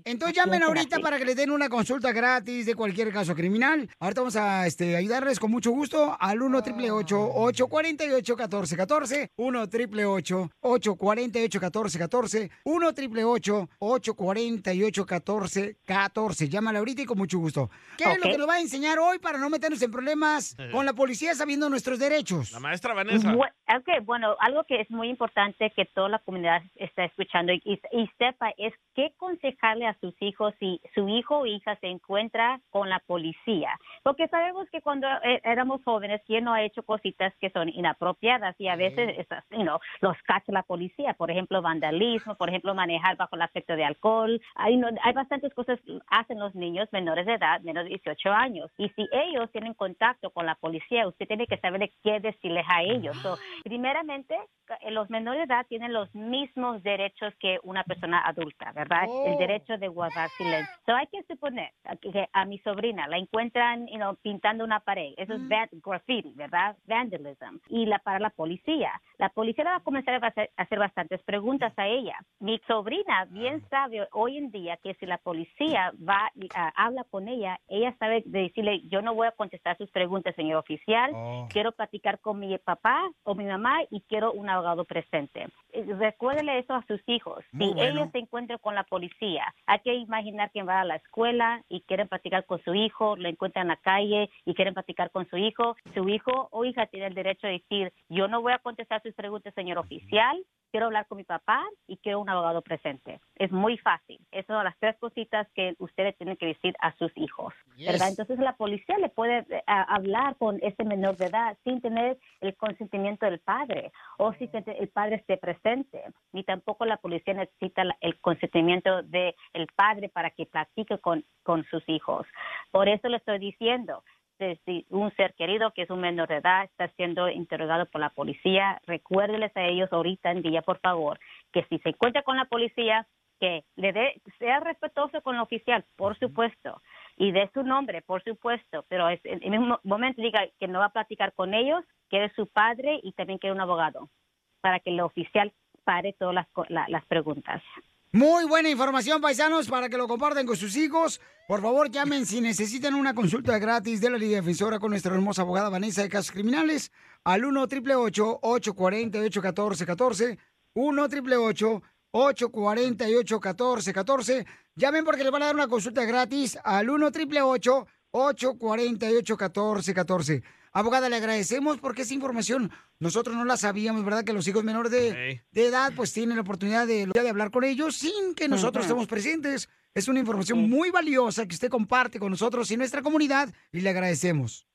Entonces llamen ahorita para que les den una consulta gratis de cualquier caso criminal. Ahorita vamos a este, ayudarles con mucho gusto al 1 888 848 1414 1 888 848 1414 1 888 848 1414 Llámale ahorita y con mucho gusto. ¿Qué es lo que nos va a enseñar hoy para no meternos en problemas con la policía sabiendo nuestros derechos? La maestra Vanessa. Bu- bueno, algo que es muy importante que toda la comunidad está escuchando y, y- y sepa es qué aconsejarle a sus hijos si su hijo o hija se encuentra con la policía. Porque sabemos que cuando eh, éramos jóvenes, ¿quién no ha hecho cositas que son inapropiadas? Y a veces esas, you know, los cacha la policía, por ejemplo, vandalismo, por ejemplo, manejar bajo el afecto de alcohol. Hay, no- hay bastantes cosas que hacen los niños menores de edad, menos de 18 años. Y si ellos tienen contacto con la policía, usted tiene que saber qué decirles a ellos. So, primeramente, los menores de edad tienen los mismos derechos que una persona adulta, ¿verdad? Oh. El derecho de guardar silencio. So, hay que suponer que a mi sobrina la encuentran you know, pintando una pared. Eso es bad graffiti, ¿verdad? Vandalism. Y la para la policía. La policía va a comenzar a hacer, a hacer bastantes preguntas a ella. Mi sobrina bien sabe hoy en día que si la policía va a habla con ella, ella sabe de decirle, yo no voy a contestar sus preguntas, señor oficial. Oh. Quiero platicar con mi papá o mi mamá y quiero un abogado presente. Eh, Recuérdele eso a sus hijos. Muy si bueno. ellos se encuentran con la policía, hay que imaginar que va a la escuela y quieren platicar con su hijo, lo encuentran en la calle y quieren platicar con su hijo. Su hijo o hija tiene el derecho de decir, yo no voy a contestar sus preguntas, señor oficial. Quiero hablar con mi papá y quiero un abogado presente. Es muy fácil. Esas son las tres cositas que ustedes tienen que decir a sus hijos. Yes. ¿verdad? Entonces la policía le puede eh, a- hablar con ese menor de edad sin tener el consentimiento del padre o si el padre esté presente. Ni tampoco la policía necesita la- el consentimiento del padre para que platique con, con sus hijos. Por eso le estoy diciendo, de si un ser querido que es un menor de edad está siendo interrogado por la policía, recuérdeles a ellos ahorita en día, por favor, que si se encuentra con la policía, que le dé, sea respetuoso con el oficial, por supuesto, y dé su nombre, por supuesto, pero es- en el mismo momento diga que no va a platicar con ellos, que es su padre y también que es un abogado, para que el oficial pare todas las, la- las preguntas. Muy buena información, paisanos, para que lo compartan con sus hijos. Por favor, llamen si necesitan una consulta gratis de la Liga Defensora con nuestra hermosa abogada Vanessa de Casos Criminales al 1 888 848 1414 1 888 848 1414 Llamen porque les van a dar una consulta gratis al 1 888 848 1414 Abogada, le agradecemos porque esa información nosotros no la sabíamos, ¿verdad? Que los hijos menores de, de edad pues tienen la oportunidad de, de hablar con ellos sin que nosotros estemos presentes. Es una información muy valiosa que usted comparte con nosotros y nuestra comunidad y le agradecemos.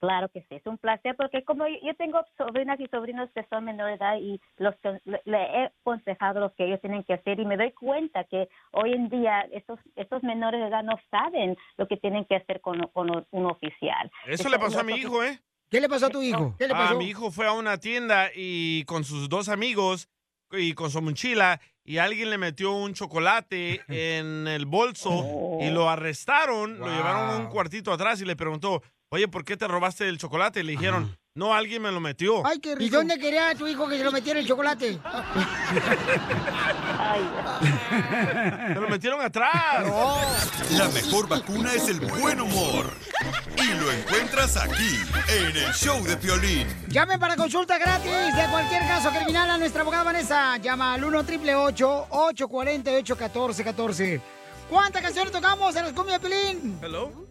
Claro que sí, es un placer porque como yo tengo sobrinas y sobrinos que son menores de edad y los que- le, le he aconsejado lo que ellos tienen que hacer y me doy cuenta que hoy en día estos estos menores de edad no saben lo que tienen que hacer con, con un oficial. Eso le pasó a mi hijo, ¿eh? ¿Qué le pasó a tu hijo? ¿Qué le Ah, pasó? mi hijo fue a una tienda y con sus dos amigos y con su mochila y alguien le metió un chocolate en el bolso y lo arrestaron, lo llevaron a un cuartito atrás y le preguntó, oye, ¿por qué te robaste el chocolate? Le dijeron, no, alguien me lo metió. Ay, qué rico. ¿Y dónde quería tu hijo que se lo metiera el chocolate? Se lo metieron atrás. La mejor vacuna es el buen humor. Y lo encuentras aquí, en el show de Piolín. Llamen para consulta gratis de cualquier caso criminal a nuestra abogada Vanessa. Llama al 1 888 848 1414 ¿Cuántas canciones tocamos en los cumbia de Pelín? Hello.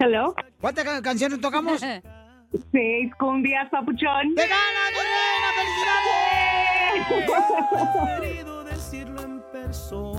Hello. ¿Cuántas ca- canciones tocamos? Seis cumbias, papuchón. ¡Te gana! ¡Felicidades! querido decirlo en persona.